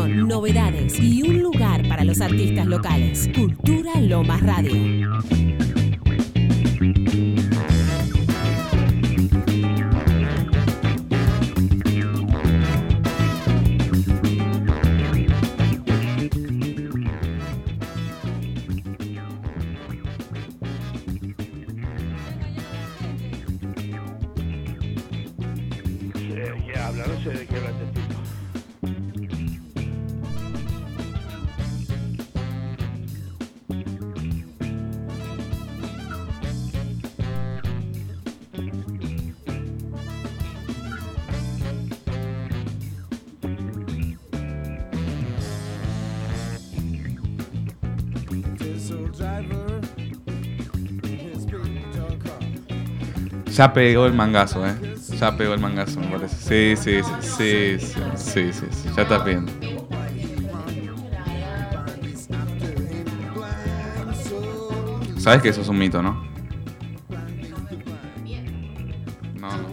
novedades y un lugar para los artistas locales. Cultura Lomas Radio. Ya pegó el mangazo, ¿eh? Ya pegó el mangazo, me parece. Sí, sí, sí, sí, sí, sí, ya está bien. Sabes que eso es un mito, ¿no? No, no.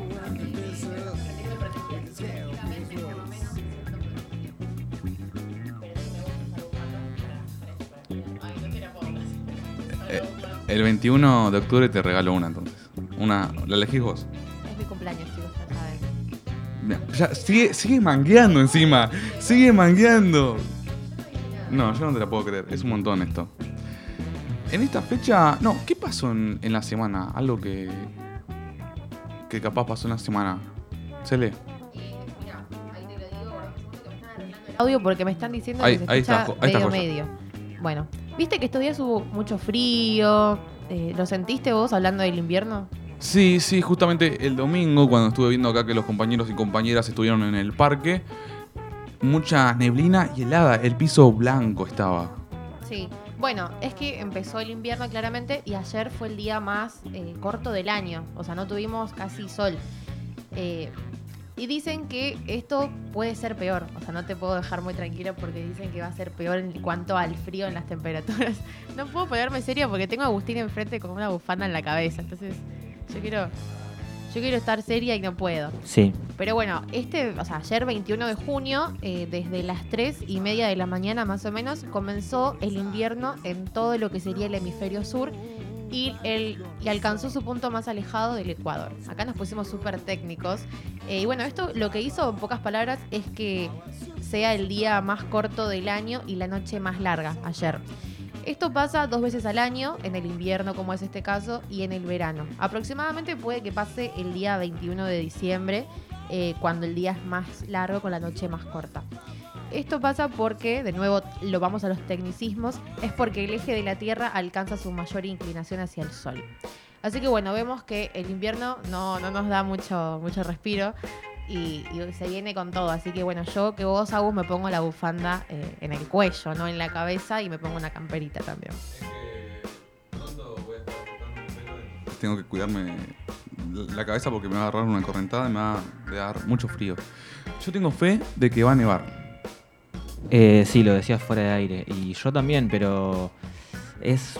Eh, El 21 de octubre te regalo una entonces. Una, ¿la elegís vos? Es mi cumpleaños, chicos, ya saben. Ya, sigue, sigue mangueando encima. Sigue mangueando. No, yo no te la puedo creer. Es un montón esto. En esta fecha. No, ¿qué pasó en, en la semana? Algo que. que capaz pasó en la semana. Se lee. Audio porque me están diciendo Ahí- que se ahí escucha está, ahí está medio medio. Bueno, ¿viste que estos días hubo mucho frío? Eh, ¿Lo sentiste vos hablando del invierno? Sí, sí, justamente el domingo, cuando estuve viendo acá que los compañeros y compañeras estuvieron en el parque, mucha neblina y helada. El piso blanco estaba. Sí. Bueno, es que empezó el invierno claramente y ayer fue el día más eh, corto del año. O sea, no tuvimos casi sol. Eh, y dicen que esto puede ser peor. O sea, no te puedo dejar muy tranquilo porque dicen que va a ser peor en cuanto al frío en las temperaturas. No puedo ponerme seria porque tengo a Agustín enfrente con una bufanda en la cabeza. Entonces, yo quiero, yo quiero estar seria y no puedo. Sí. Pero bueno, este, o sea, ayer 21 de junio, eh, desde las 3 y media de la mañana más o menos, comenzó el invierno en todo lo que sería el hemisferio sur y, el, y alcanzó su punto más alejado del Ecuador. Acá nos pusimos súper técnicos. Eh, y bueno, esto lo que hizo, en pocas palabras, es que sea el día más corto del año y la noche más larga, ayer. Esto pasa dos veces al año, en el invierno como es este caso, y en el verano. Aproximadamente puede que pase el día 21 de diciembre, eh, cuando el día es más largo con la noche más corta. Esto pasa porque, de nuevo, lo vamos a los tecnicismos, es porque el eje de la Tierra alcanza su mayor inclinación hacia el Sol. Así que bueno, vemos que el invierno no, no nos da mucho, mucho respiro y, y se viene con todo. Así que bueno, yo que vos, Agus, me pongo la bufanda eh, en el cuello, no en la cabeza, y me pongo una camperita también. Tengo que cuidarme la cabeza porque me va a agarrar una correntada y me va a dar mucho frío. Yo tengo fe de que va a nevar. Eh, sí, lo decías fuera de aire. Y yo también, pero es.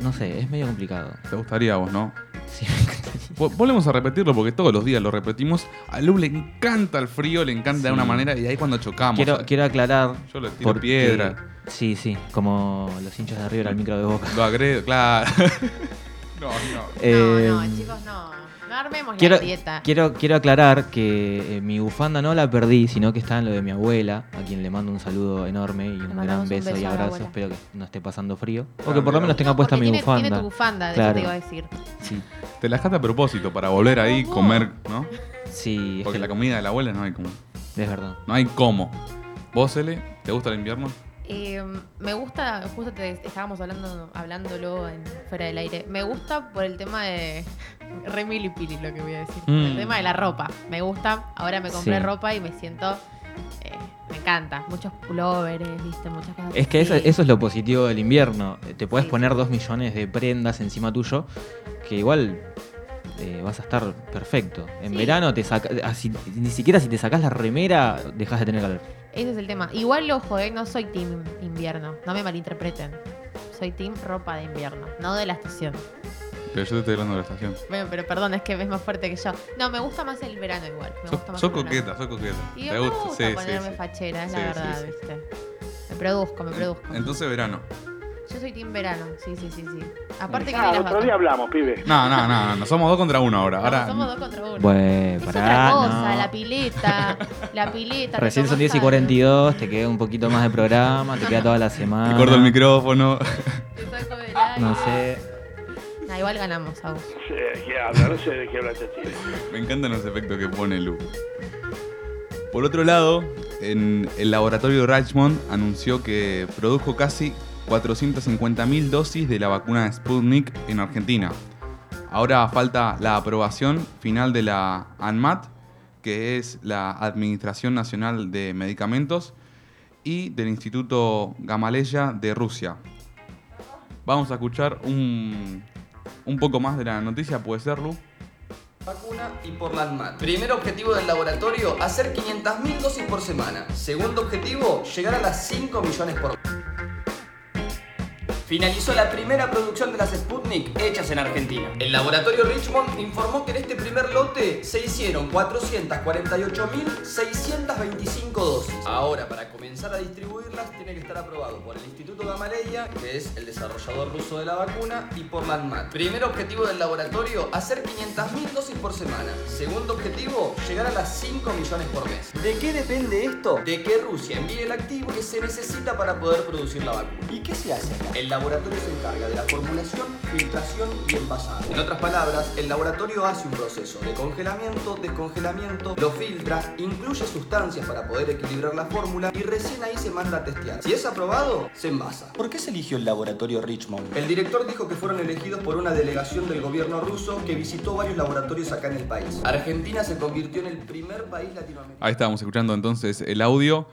No sé, es medio complicado. Te gustaría a vos, ¿no? Sí, Volvemos a repetirlo porque todos los días lo repetimos. A Lu le encanta el frío, le encanta de una manera y ahí cuando chocamos. quiero, ¿sabes? quiero aclarar. Yo le tiro porque- piedra, Sí, sí, como los hinchas de River al micro de boca. lo agredo, claro. no, no. Eh, no, no, chicos, no. Armemos Quiero, la dieta. quiero, quiero aclarar que eh, mi bufanda no la perdí, sino que está en lo de mi abuela, a quien le mando un saludo enorme y un gran un beso, y abrazo. Espero que no esté pasando frío. O Ah, que por lo menos tenga No, puesta mi tiene, bufanda. Tiene tu bufanda, de Claro. eso te iba a decir. Sí, Te la dejaste a propósito para volver ahí, ¿Cómo? comer, ¿no? sí, es Porque que la comida de la abuela no hay como. es verdad. No hay cómo. ¿Vos, Ele, te gusta el invierno? Eh, me gusta, justo te estábamos hablando, hablándolo en, fuera del aire. Me gusta por el tema de. Re milipili lo que voy a decir. Mm. El tema de la ropa. Me gusta. Ahora me compré Sí. ropa y me siento. eh, me encanta. Muchos pullovers, viste, muchas cosas. Es que eso, es lo positivo del invierno. Te puedes Sí, poner dos millones de prendas encima tuyo, que igual eh, vas a estar perfecto. En Sí. verano te saca, así- ni siquiera si te sacás la remera, dejas de tener calor. Ese es el tema. Igual, ojo, eh, no soy team invierno. No me malinterpreten. Soy team ropa de invierno, no de la estación. Pero yo te estoy hablando de la estación. Bueno, pero perdón, es que ves más fuerte que yo. No, me gusta más el verano igual. Me Sos, gusta más verano. coqueta, sos coqueta. Y ¿Te me gusta? gusta Sí, ponerme sí, fachera, es Sí, la verdad. ¿viste? Me produzco, me produzco. Entonces verano. Yo soy team verano, sí, sí, sí, sí. Aparte que Ah, el las otro día vacas. hablamos, pibe. No, no, no, no, somos dos contra uno ahora. No, ahora somos dos contra uno. Bueno, es pará. otra cosa, no. la pileta, la pileta. Recién son tomás 10 y algo. 42, te queda un poquito más de programa, te queda toda la semana. te corto el micrófono. Te saco del aire. No sé. Nah, igual ganamos, Agus. No sé de qué habla, no sé de qué habla este tío. Me encantan los efectos que pone Lu. Por otro lado, en el laboratorio Richmond anunció que produjo casi 450.000 dosis de la vacuna Sputnik en Argentina. Ahora falta la aprobación final de la ANMAT, que es la Administración Nacional de Medicamentos, y del Instituto Gamaleya de Rusia. Vamos a escuchar un, un poco más de la noticia, ¿puede ser, Lu? Vacuna y por la ANMAT. Primer objetivo del laboratorio, hacer 500.000 dosis por semana. Segundo objetivo, llegar a las 5 millones por Finalizó la primera producción de las Sputnik hechas en Argentina. El laboratorio Richmond informó que en este primer lote se hicieron 448.625 dosis. Ahora, para comenzar a distribuirlas, tiene que estar aprobado por el Instituto Gamaleya, que es el desarrollador ruso de la vacuna, y por la. Primer objetivo del laboratorio, hacer 500.000 dosis por semana. Segundo objetivo, llegar a las 5 millones por mes. ¿De qué depende esto? De que Rusia envíe el activo que se necesita para poder producir la vacuna. ¿Y qué se hace laboratorio se encarga de la formulación, filtración y envasado. En otras palabras, el laboratorio hace un proceso de congelamiento, descongelamiento, lo filtra, incluye sustancias para poder equilibrar la fórmula y recién ahí se manda a testear. Si es aprobado, se envasa. ¿Por qué se eligió el laboratorio Richmond? El director dijo que fueron elegidos por una delegación del gobierno ruso que visitó varios laboratorios acá en el país. Argentina se convirtió en el primer país latinoamericano. Ahí estábamos escuchando entonces el audio.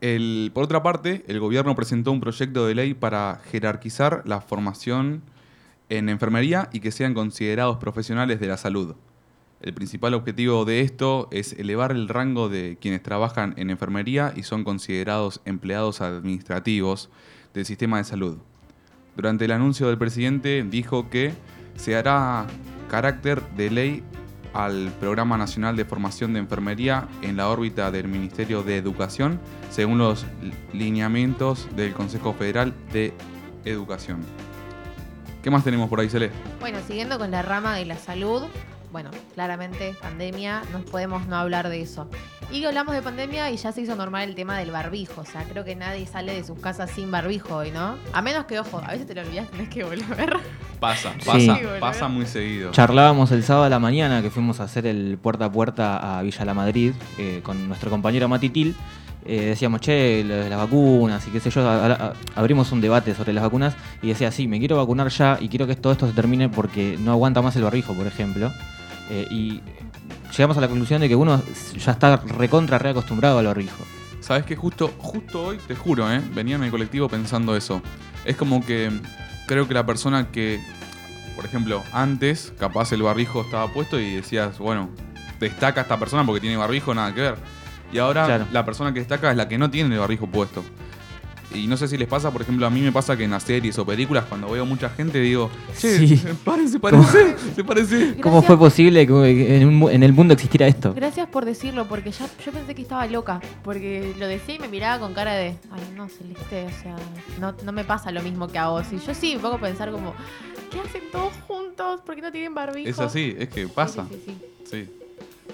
Por otra parte, el gobierno presentó un proyecto de ley para jerarquizar la formación en enfermería y que sean considerados profesionales de la salud. El principal objetivo de esto es elevar el rango de quienes trabajan en enfermería y son considerados empleados administrativos del sistema de salud. Durante el anuncio del presidente dijo que se hará carácter de ley al Programa Nacional de Formación de Enfermería en la órbita del Ministerio de Educación, según los lineamientos del Consejo Federal de Educación. ¿Qué más tenemos por ahí, Cele? Bueno, siguiendo con la rama de la salud, bueno, claramente pandemia, no podemos no hablar de eso. Y hablamos de pandemia y ya se hizo normal el tema del barbijo. O sea, creo que nadie sale de sus casas sin barbijo hoy, ¿no? A menos que, ojo, a veces te lo olvidas, tenés que volver. Pasa, pasa, Sí, pasa muy seguido. Charlábamos el sábado a la mañana que fuimos a hacer el puerta a puerta a Villa La Madrid eh, con nuestro compañero Matitil. Eh, decíamos, che, lo de las vacunas y qué sé yo, a- a- abrimos un debate sobre las vacunas y decía, sí, me quiero vacunar ya y quiero que todo esto se termine porque no aguanta más el barbijo, por ejemplo. Eh, y llegamos a la conclusión de que uno ya está recontra reacostumbrado al barbijo. Sabes que justo, justo hoy, te juro, ¿eh? venía en el colectivo pensando eso. Es como que creo que la persona que, por ejemplo, antes, capaz el barbijo estaba puesto y decías, bueno, destaca esta persona porque tiene barbijo, nada que ver. Y ahora Claro. la persona que destaca es la que no tiene el barbijo puesto. Y no sé si les pasa, por ejemplo, a mí me pasa que en las series o películas, cuando veo mucha gente, digo, che, Sí. se parece, se parece, se parece. ¿Cómo fue posible que en, un en el mundo existiera esto? Gracias por decirlo, porque ya yo pensé que estaba loca. Porque lo decía y me miraba con cara de, ay, no, Celeste, o sea, no, no me pasa lo mismo que a vos. Y yo sí me pongo a pensar como, ¿qué hacen todos juntos? ¿Por qué no tienen barbijo? Es así, es que Sí, pasa. sí, sí, sí. Sí.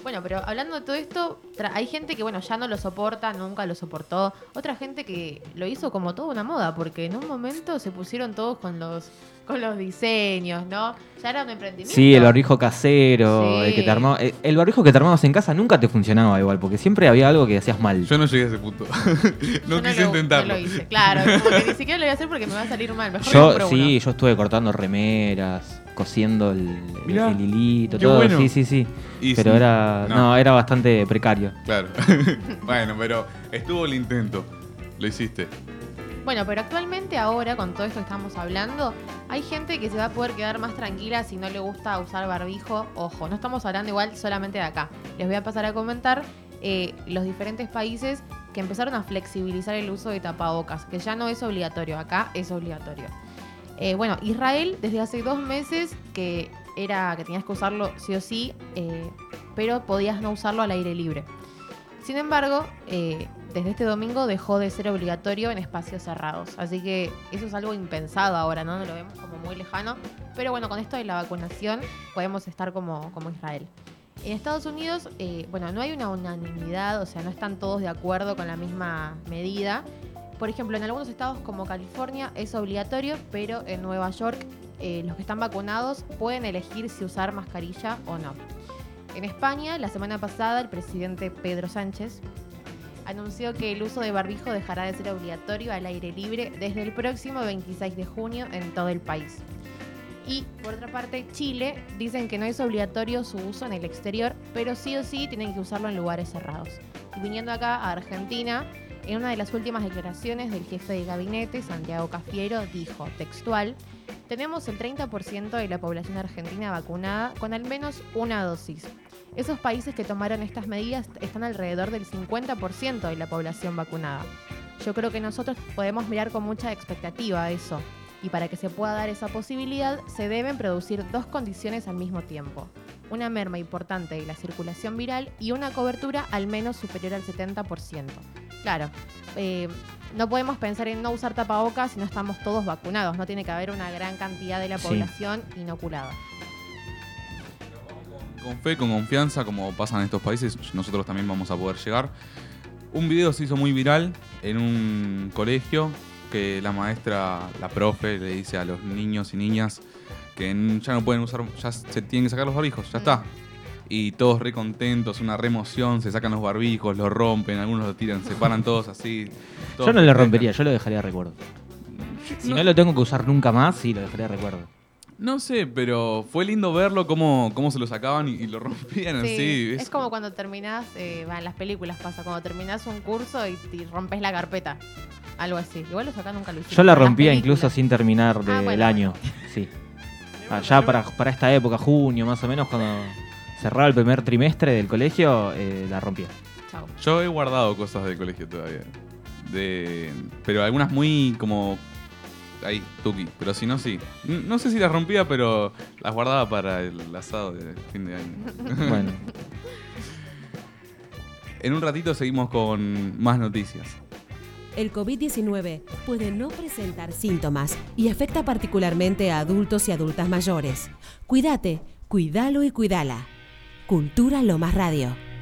Bueno, pero hablando de todo esto, tra- hay gente que, bueno, ya no lo soporta, nunca lo soportó. Otra gente que lo hizo como toda una moda, porque en un momento se pusieron todos con los, con los diseños, ¿no? Ya era un emprendimiento. Sí, el barbijo casero, Sí. el que te armaba- eh, El barbijo que te armabas en casa nunca te funcionaba igual, porque siempre había algo que hacías mal. Yo no llegué a ese punto. no Yo quise lo- intentarlo. No lo hice, claro. Como que ni siquiera lo voy a hacer porque me va a salir mal. Mejor Yo, sí, uno. yo estuve cortando remeras, cosiendo el, Mirá, el hilito, qué todo. bueno. Sí, sí, sí. Y Pero sí, era. no. No. era bastante precario. Claro. bueno, pero estuvo el intento. Lo hiciste. Bueno, pero actualmente ahora, con todo esto que estamos hablando, hay gente que se va a poder quedar más tranquila si no le gusta usar barbijo. Ojo, no estamos hablando igual solamente de acá. Les voy a pasar a comentar eh, los diferentes países que empezaron a flexibilizar el uso de tapabocas, que ya no es obligatorio. Acá es obligatorio. Eh, bueno, Israel desde hace dos meses que era que tenías que usarlo sí o sí, eh, pero podías no usarlo al aire libre. Sin embargo, eh, desde este domingo dejó de ser obligatorio en espacios cerrados. Así que eso es algo impensado ahora, ¿no? Lo vemos como muy lejano. Pero bueno, con esto de la vacunación podemos estar como, como Israel. En Estados Unidos, bueno, no hay una unanimidad, o sea, no están todos de acuerdo con la misma medida. Por ejemplo, en algunos estados como California es obligatorio, pero en Nueva York eh, los que están vacunados pueden elegir si usar mascarilla o no. En España, la semana pasada, el presidente Pedro Sánchez anunció que el uso de barbijo dejará de ser obligatorio al aire libre desde el próximo 26 de junio en todo el país. Y por otra parte, Chile dicen que no es obligatorio su uso en el exterior, pero sí o sí tienen que usarlo en lugares cerrados. Y viniendo acá a Argentina, en una de las últimas declaraciones del jefe de gabinete, Santiago Cafiero, dijo textual, tenemos el 30% de la población argentina vacunada con al menos una dosis. Esos países que tomaron estas medidas están alrededor del 50% de la población vacunada. Yo creo que nosotros podemos mirar con mucha expectativa eso. Y para que se pueda dar esa posibilidad, se deben producir dos condiciones al mismo tiempo. Una merma importante de la circulación viral y una cobertura al menos superior al 70%. Claro, eh, no podemos pensar en no usar tapabocas si no estamos todos vacunados. No tiene que haber una gran cantidad de la Sí. población inoculada. Con fe, con confianza, como pasa en estos países, nosotros también vamos a poder llegar. Un video se hizo muy viral en un colegio que la maestra, la profe, le dice a los niños y niñas que ya no pueden usar, ya se tienen que sacar los barbijos, ya Mm. está. Y todos re contentos, una re emoción, se sacan los barbijos, los rompen, algunos lo tiran, se paran todos así. todos Yo no lo rompería, yo lo dejaría de recuerdo. Si no, lo tengo que usar nunca más, sí, lo dejaría de recuerdo. No sé, pero fue lindo verlo cómo, cómo se lo sacaban y, y lo rompían Sí, así. es, como cuando terminás, eh, va, en las películas pasa, cuando terminás un curso y, y rompes la carpeta. Algo así. Igual los acá nunca lo hicimos. Yo la rompía incluso sin terminar Ah, del bueno, año. Sí. Allá para, para esta época, junio más o menos, cuando cerraba el primer trimestre del colegio, eh, la rompía. Chau. Yo he guardado cosas del colegio todavía. De, pero algunas muy como. Ahí, tuki. Pero si no, sí. No sé si las rompía, pero las guardaba para el asado de fin de año. Bueno, en un ratito seguimos con más noticias. El COVID-19 puede no presentar síntomas y afecta particularmente a adultos y adultas mayores. Cuídate, cuídalo y cuídala. Cultura Lomas Radio.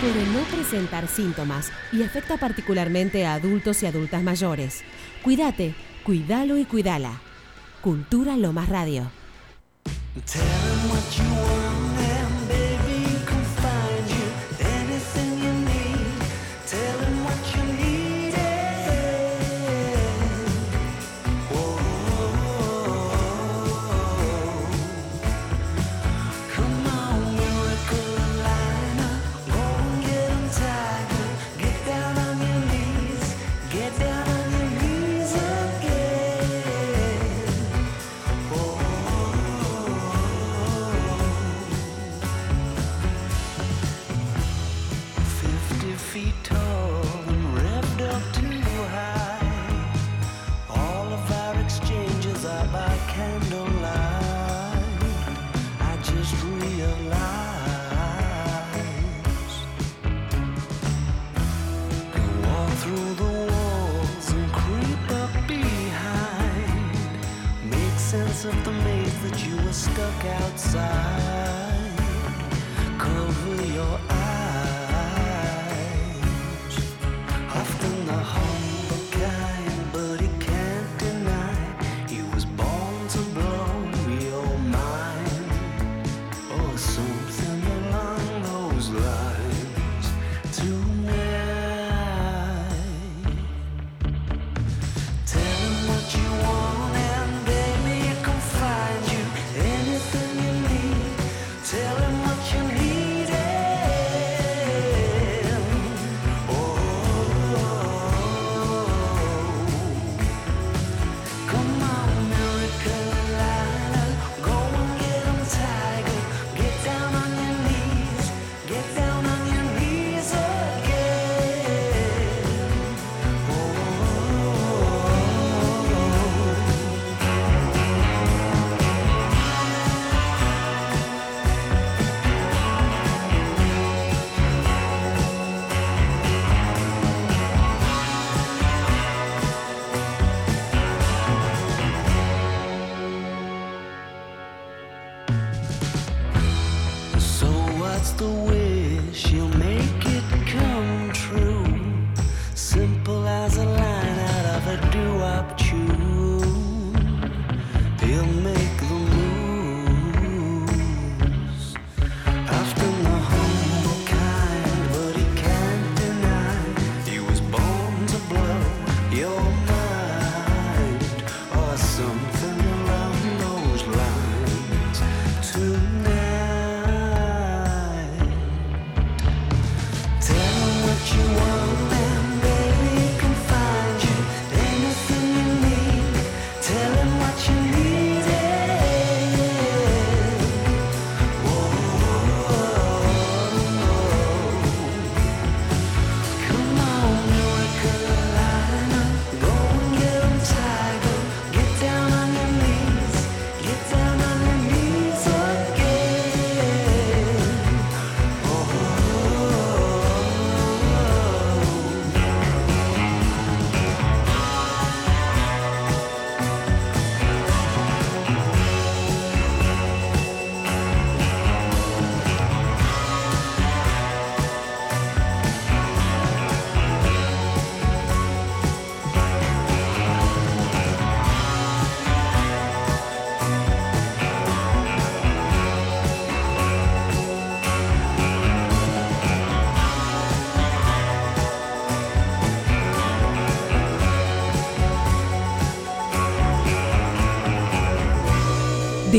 puede no presentar síntomas y afecta particularmente a adultos y adultas mayores. Cuídate, cuídalo y cuídala. Cultura Lomas Radio.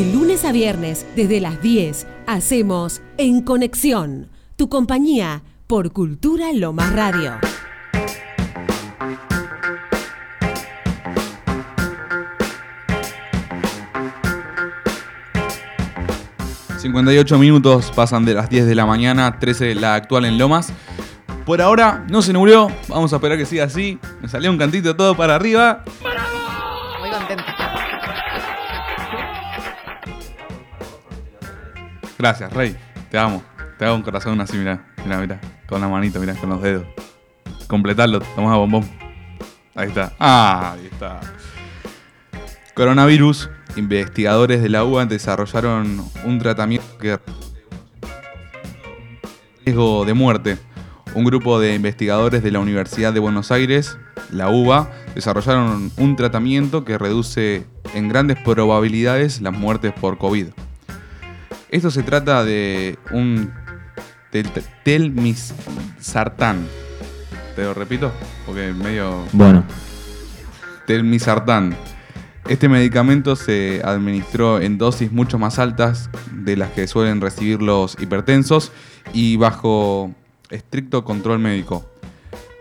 De lunes a viernes, desde las 10, hacemos En Conexión, tu compañía por Cultura Lomas Radio. ...58 minutos pasan de las 10 de la mañana... ...13 la actual en Lomas... ...por ahora no se nubló... ...vamos a esperar que siga así... ...me salió un cantito todo para arriba... Gracias, Rey. Te amo. Te hago un corazón así, mirá. Mirá, mirá. Con la manito, mirá, con los dedos. Completarlo, a bombón. Ahí está. Ah, ahí está. Coronavirus. Investigadores de la UBA desarrollaron un tratamiento que riesgo de muerte. Un grupo de investigadores de la Universidad de Buenos Aires, la UBA, desarrollaron un tratamiento que reduce en grandes probabilidades las muertes por COVID. Esto se trata de un tel- telmisartán. Te lo repito, porque medio Bueno, telmisartán. Este medicamento se administró en dosis mucho más altas de las que suelen recibir los hipertensos y bajo estricto control médico.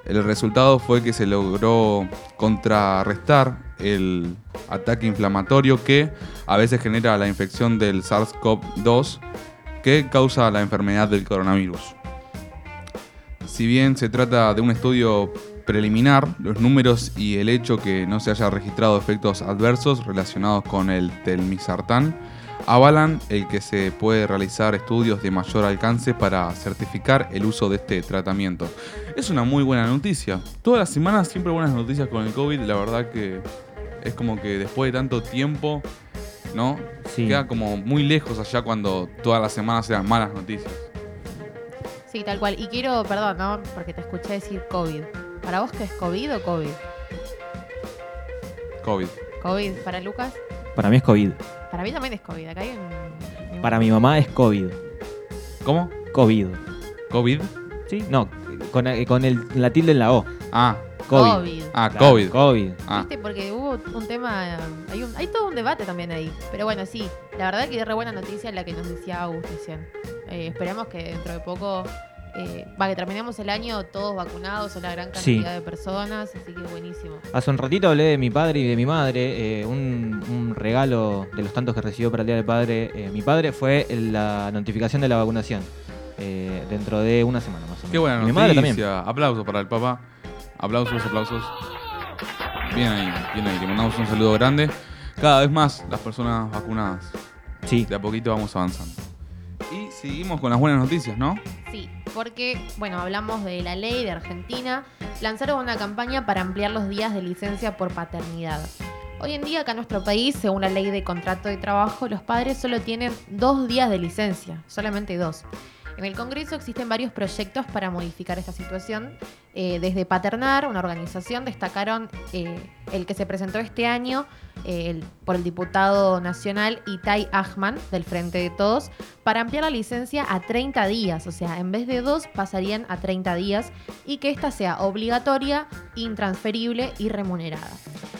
El resultado fue que se logró contrarrestar el ataque inflamatorio que a veces genera la infección del SARS-CoV-2 que causa la enfermedad del coronavirus. Si bien se trata de un estudio preliminar, los números y el hecho que no se haya registrado efectos adversos relacionados con el telmisartán avalan el que se puede realizar estudios de mayor alcance para certificar el uso de este tratamiento. Es una muy buena noticia. Todas las semanas siempre buenas noticias con el COVID, la verdad que es como que después de tanto tiempo, ¿no? Sí. Queda como muy lejos allá cuando todas las semanas eran malas noticias. Sí, tal cual. Y quiero, perdón, ¿no? Porque te escuché decir COVID. ¿Para vos qué es COVID o COVID? COVID. COVID. ¿Para Lucas? para mí es COVID. Para mí también es COVID. Acá hay un... un- Para mi mamá es COVID. ¿Cómo? COVID. ¿COVID? ¿Sí? No, con, eh, con el, la tilde en la O. Ah, COVID. COVID. ah, Claro, COVID. COVID. Ah, ¿Viste? Porque hubo un tema, eh, hay, un- hay todo un debate también ahí. Pero bueno, sí, la verdad que es re buena noticia la que nos decía Agus recién. Eh, esperemos que dentro de poco, eh, va, que terminemos el año todos vacunados la gran cantidad Sí. de personas, así que buenísimo. Hace un ratito hablé de mi padre y de mi madre. eh, un, un regalo de los tantos que recibió para el Día del Padre eh, mi padre fue la notificación de la vacunación. eh, dentro de una semana más o menos. qué buena Y mi madre también. noticia. Aplausos para el papá. Aplausos, aplausos. Bien ahí, bien ahí. Le mandamos un saludo grande. Cada vez más las personas vacunadas. Sí, De a poquito vamos avanzando. Y seguimos con las buenas noticias, ¿no? Sí, porque, bueno, hablamos de la ley de Argentina, lanzaron una campaña para ampliar los días de licencia por paternidad. Hoy en día acá en nuestro país, según la ley de contrato de trabajo, los padres solo tienen dos días de licencia, solamente dos. En el Congreso existen varios proyectos para modificar esta situación. Eh, desde Paternar, una organización, destacaron eh, el que se presentó este año eh, por el diputado nacional Itai Ahman, del Frente de Todos, para ampliar la licencia a 30 días. O sea, en vez de dos, pasarían a 30 días y que esta sea obligatoria, intransferible y remunerada.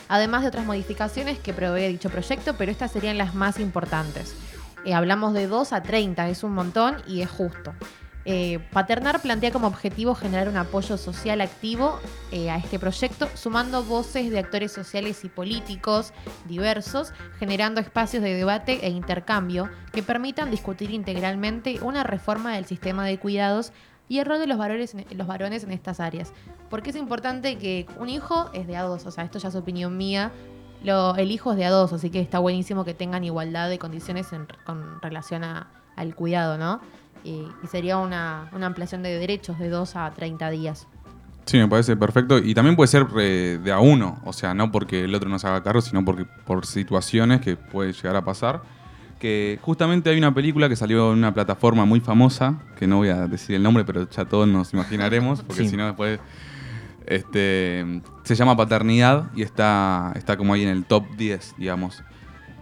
Además de otras modificaciones que prevé dicho proyecto, pero estas serían las más importantes. Eh, hablamos de 2 a 30, es un montón y es justo. Eh, Paternar plantea como objetivo generar un apoyo social activo eh, a este proyecto, sumando voces de actores sociales y políticos diversos, generando espacios de debate e intercambio que permitan discutir integralmente una reforma del sistema de cuidados y el rol de los los varones en estas áreas. Porque es importante que un hijo es de a dos, o sea, esto ya es opinión mía, lo, el hijo es de a dos, así que está buenísimo que tengan igualdad de condiciones en- con relación a- al cuidado, ¿no? Y, y sería una, una ampliación de derechos de 2 a 30 días. Sí, me parece perfecto. Y también puede ser eh, de a uno. O sea, no porque el otro no se haga cargo, sino porque por situaciones que puede llegar a pasar. Que justamente hay una película que salió en una plataforma muy famosa, que no voy a decir el nombre, pero ya todos nos imaginaremos, porque Sí. si no después... Este, se llama Paternidad y está, está como ahí en el top 10, digamos.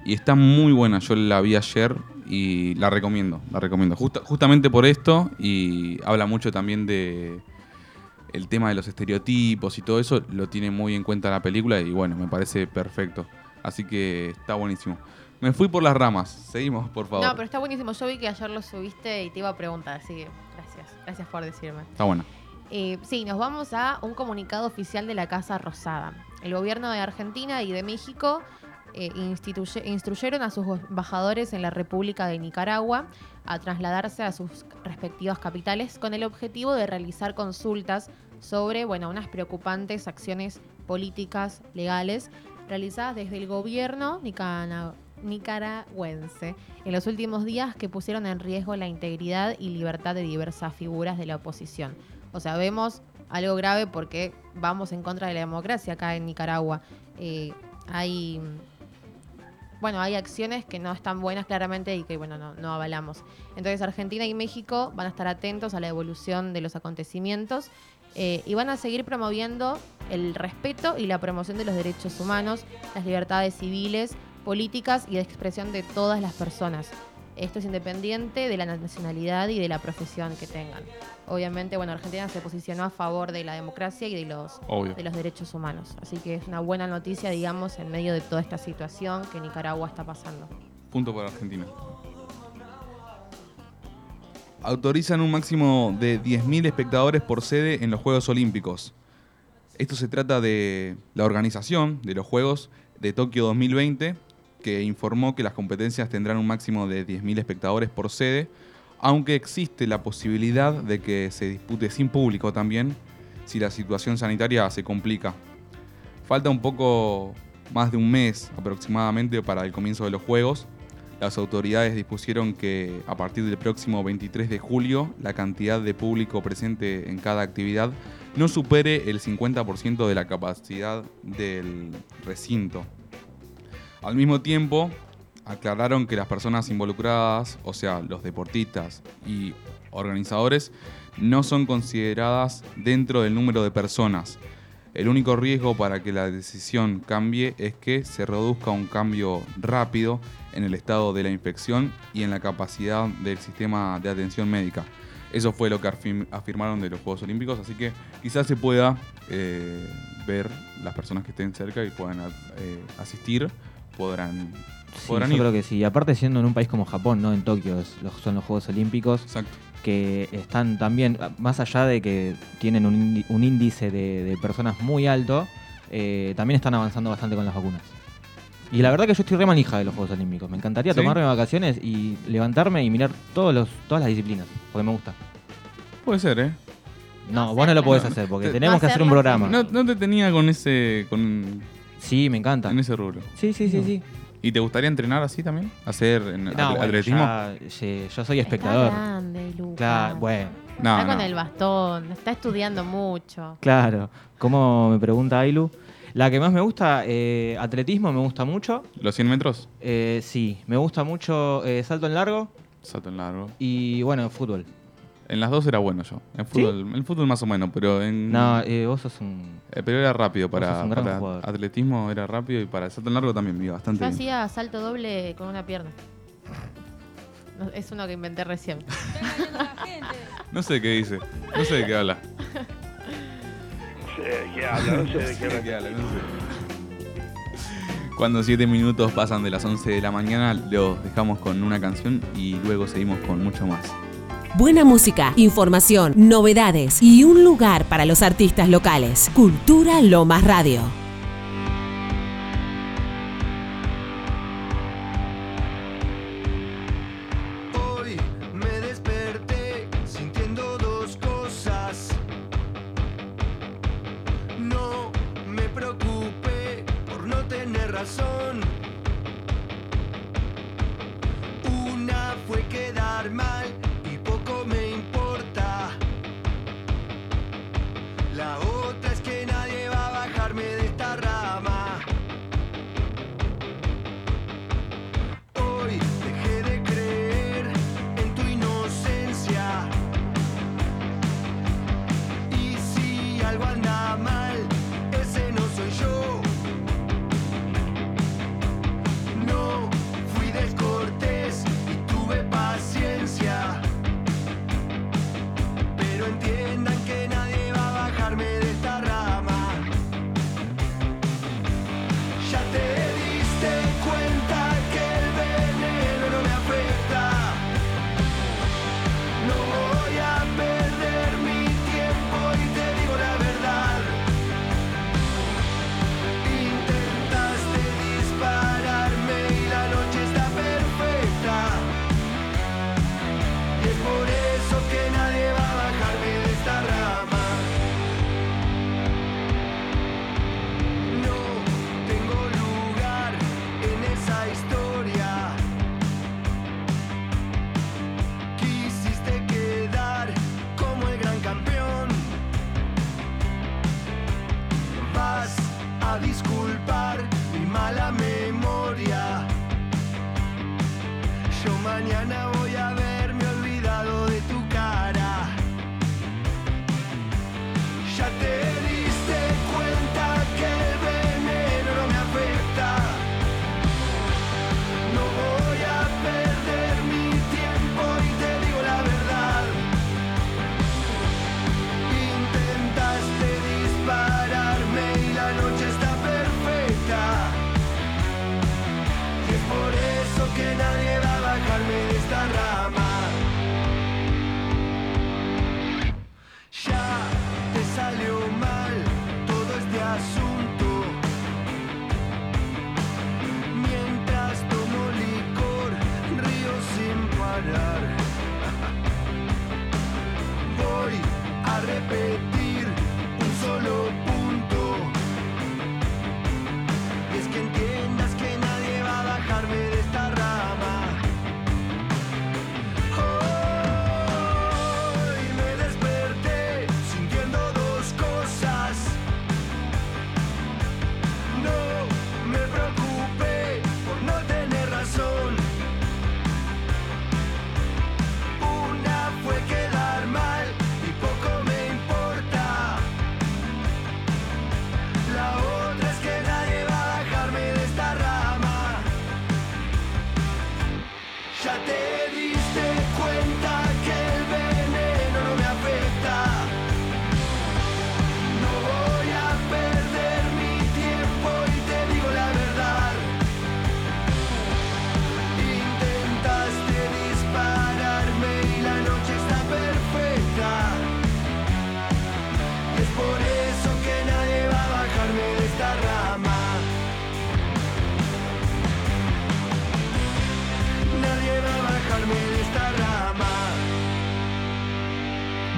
Y está muy buena, yo la vi ayer y la recomiendo, la recomiendo. Justa- justamente por esto y habla mucho también de el tema de los estereotipos y todo eso, lo tiene muy en cuenta la película y bueno, me parece perfecto. Así que está buenísimo. Me fui por las ramas, seguimos por favor. No, pero está buenísimo. Yo vi que ayer lo subiste y te iba a preguntar, así que gracias. Gracias por decirme. Está buena. Eh, sí, nos vamos a un comunicado oficial de la Casa Rosada. El gobierno de Argentina y de México eh, instruyeron a sus embajadores en la República de Nicaragua a trasladarse a sus respectivas capitales con el objetivo de realizar consultas sobre bueno, unas preocupantes acciones políticas legales realizadas desde el gobierno nicaragüense en los últimos días que pusieron en riesgo la integridad y libertad de diversas figuras de la oposición. O sea, vemos algo grave porque vamos en contra de la democracia acá en Nicaragua. Eh, hay, bueno, hay acciones que no están buenas claramente y que, bueno, no, avalamos. Entonces, Argentina y México van a estar atentos a la evolución de los acontecimientos eh, y van a seguir promoviendo el respeto y la promoción de los derechos humanos, las libertades civiles, políticas y de expresión de todas las personas. Esto es independiente de la nacionalidad y de la profesión que tengan. Obviamente, bueno, Argentina se posicionó a favor de la democracia y de los, Obvio. de los derechos humanos. Así que es una buena noticia, digamos, en medio de toda esta situación que Nicaragua está pasando. Punto para Argentina. Autorizan un máximo de 10.000 espectadores por sede en los Juegos Olímpicos. Esto se trata de la organización de los Juegos de Tokio 2020, que informó que las competencias tendrán un máximo de 10.000 espectadores por sede, aunque existe la posibilidad de que se dispute sin público también, si la situación sanitaria se complica. Falta un poco más de un mes aproximadamente para el comienzo de los Juegos. Las autoridades dispusieron que a partir del próximo 23 de julio la cantidad de público presente en cada actividad no supere el 50% de la capacidad del recinto. Al mismo tiempo, aclararon que las personas involucradas, o sea, los deportistas y organizadores, no son consideradas dentro del número de personas. El único riesgo para que la decisión cambie es que se reduzca un cambio rápido en el estado de la infección y en la capacidad del sistema de atención médica. Eso fue lo que afirm- afirmaron de los Juegos Olímpicos, así que quizás se pueda eh, ver las personas que estén cerca y puedan eh, asistir, podrán, Sí, podrán yo ir. creo que sí. Y aparte siendo en un país como Japón, ¿no? En Tokio es- los- son los Juegos Olímpicos, Exacto. que están también, más allá de que tienen un, índice de, de personas muy alto, eh, también están avanzando bastante con las vacunas. Y la verdad que yo estoy re manija de los Juegos Olímpicos. Me encantaría ¿Sí? tomarme vacaciones y levantarme y mirar todos los, todas las disciplinas, porque me gusta. Puede ser, ¿eh? No, No vos no lo podés No, hacer, porque tenemos que hacer un programa. No, no te tenía con ese, con, Sí, me encanta. en ese rubro. Sí, sí, sí, sí. ¿Y te gustaría entrenar así también? ¿Hacer en No, atle- bueno, atletismo? ya, sí, yo soy espectador. Está grande, Lucas. Claro, bueno. No, está con no. el bastón, está estudiando mucho. Claro, como me pregunta Ailu. La que más me gusta, eh, atletismo me gusta mucho. ¿Los 100 metros? Eh, sí, me gusta mucho eh, salto en largo Salto en largo. y bueno, fútbol. En las dos era bueno yo. En fútbol, en fútbol más o menos, pero en. No, eh, vos sos un... eh, pero era rápido para, sos un gran para jugador. atletismo, era rápido y para salto en largo también me iba bastante Yo bien. hacía salto doble con una pierna. No, es uno que inventé recién. No sé qué dice, no sé de qué habla. No sé de qué habla, no sé de qué De habla. qué habla, no sé. Cuando 7 minutos pasan de las 11 de la mañana, los dejamos con una canción y luego seguimos con mucho más. Buena música, información, novedades y un lugar para los artistas locales. Cultura Lomas Radio.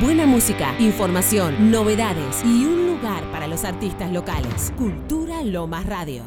Buena música, información, novedades y un lugar para los artistas locales. Cultura Lomas Radio.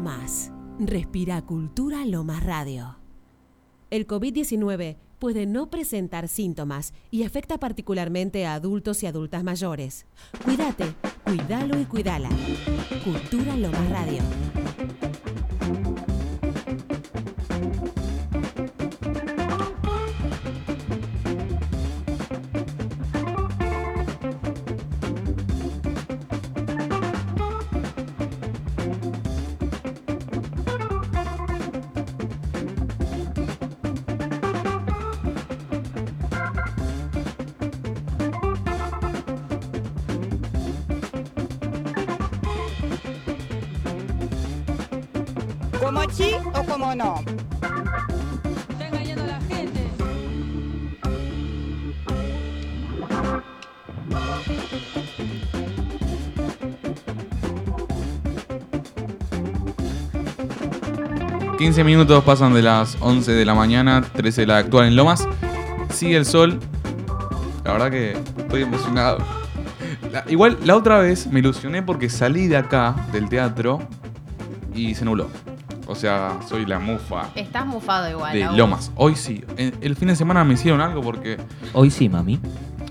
más. Respira Cultura Lomas Radio. El COVID-19 puede no presentar síntomas y afecta particularmente a adultos y adultas mayores. Cuídate, cuídalo y cuídala. Cultura Lomas Radio. O no? Está engañando a la gente. 15 minutos pasan de las 11 de la mañana, 13 de la actual en Lomas. Sigue el sol. La verdad que estoy emocionado. La- igual la otra vez me ilusioné porque salí de acá, del teatro, y se nubló. O sea, soy la mufa Estás mufado igual. de Agus. Lomas. Hoy sí. El fin de semana me hicieron algo porque Hoy sí, mami.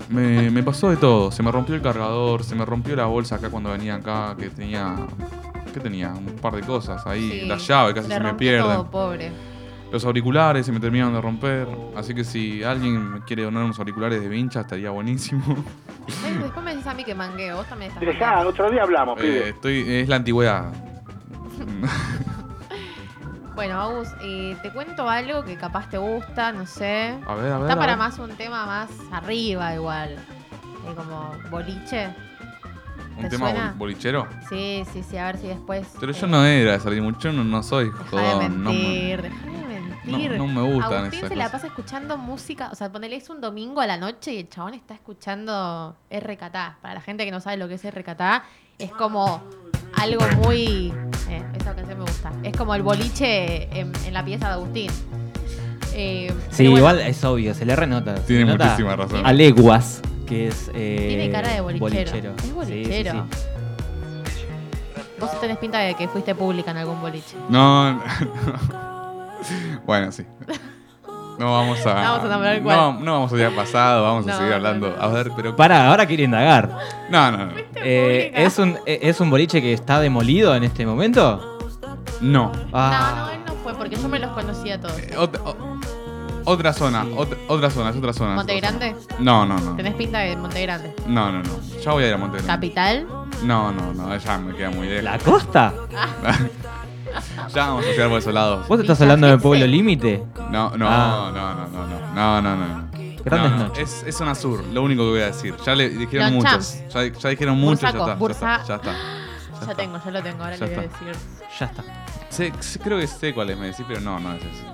me, me pasó de todo. Se me rompió el cargador, se me rompió la bolsa acá cuando venía acá, que tenía... ¿Qué tenía? Un par de cosas ahí. Sí, La llave casi se me pierden. todo, pobre. Los auriculares se me terminaron de romper. Así que si alguien me quiere donar unos auriculares de vincha, estaría buenísimo. Después me decís a mí que mangueo, vos también estás Dejá, otro día hablamos, Eh, pibe. estoy, es la antigüedad. Bueno, Agus, eh, te cuento algo que capaz te gusta, no sé. A ver, a ver. Está a para ver. más un tema más arriba igual. Eh, como boliche. ¿Un ¿te tema suena? bolichero? Sí, sí, sí, a ver si después. Pero yo eh, no era salir mucho, no, no soy jodón. no me- mentir. no me gustan Agustín esas se la cosas. pasa escuchando música, o sea, ponele es un domingo a la noche y el chabón está escuchando RKT. Para la gente que no sabe lo que es RKT, es como algo muy... Eh, esa canción me gusta. Es como el boliche en, en la pieza de Agustín. Eh, Sí, bueno, igual es obvio, se le renota. Tiene nota muchísima razón. A leguas, que es. eh, Tiene cara de bolichero. Es Sí, sí, bolichero. sí. Vos tenés pinta de que fuiste pública en algún boliche. No, no. bueno, sí. No vamos a. No vamos a nombrar cuál. no, no vamos a ir pasado, vamos a No, seguir hablando. no. A ver, pero. Para, ahora quiere indagar. No, no, no. Eh, pública. ¿es, un, eh, ¿Es un boliche que está demolido en este momento? No. Ah, No, no, él no fue porque yo me los conocía todos. Eh, Otra, o- otra zona, otra, otra zona, es otra zona. ¿Monte. Grande? No, no, no. Tenés pinta de Monte Grande. No, no, no. Ya voy a ir a Monte Grande. ¿Capital? No, no, no, ya me queda muy lejos. ¿La costa? ya vamos a llegar por esos lados. ¿Vos estás hablando del Gesell. pueblo límite? No, no, Ah. no, no, no, no, no, no, no. Grandes No, no, noches. Es, es zona sur, lo único que voy a decir. Ya le dijeron Los muchos. Ya, ya dijeron muchos, ya está, ya está, ya está. Ya, está. tengo, ya lo tengo, ahora Ya le voy a está. decir. Ya está. Sé- sé- creo que sé cuál es, me decís, pero no, no es ese.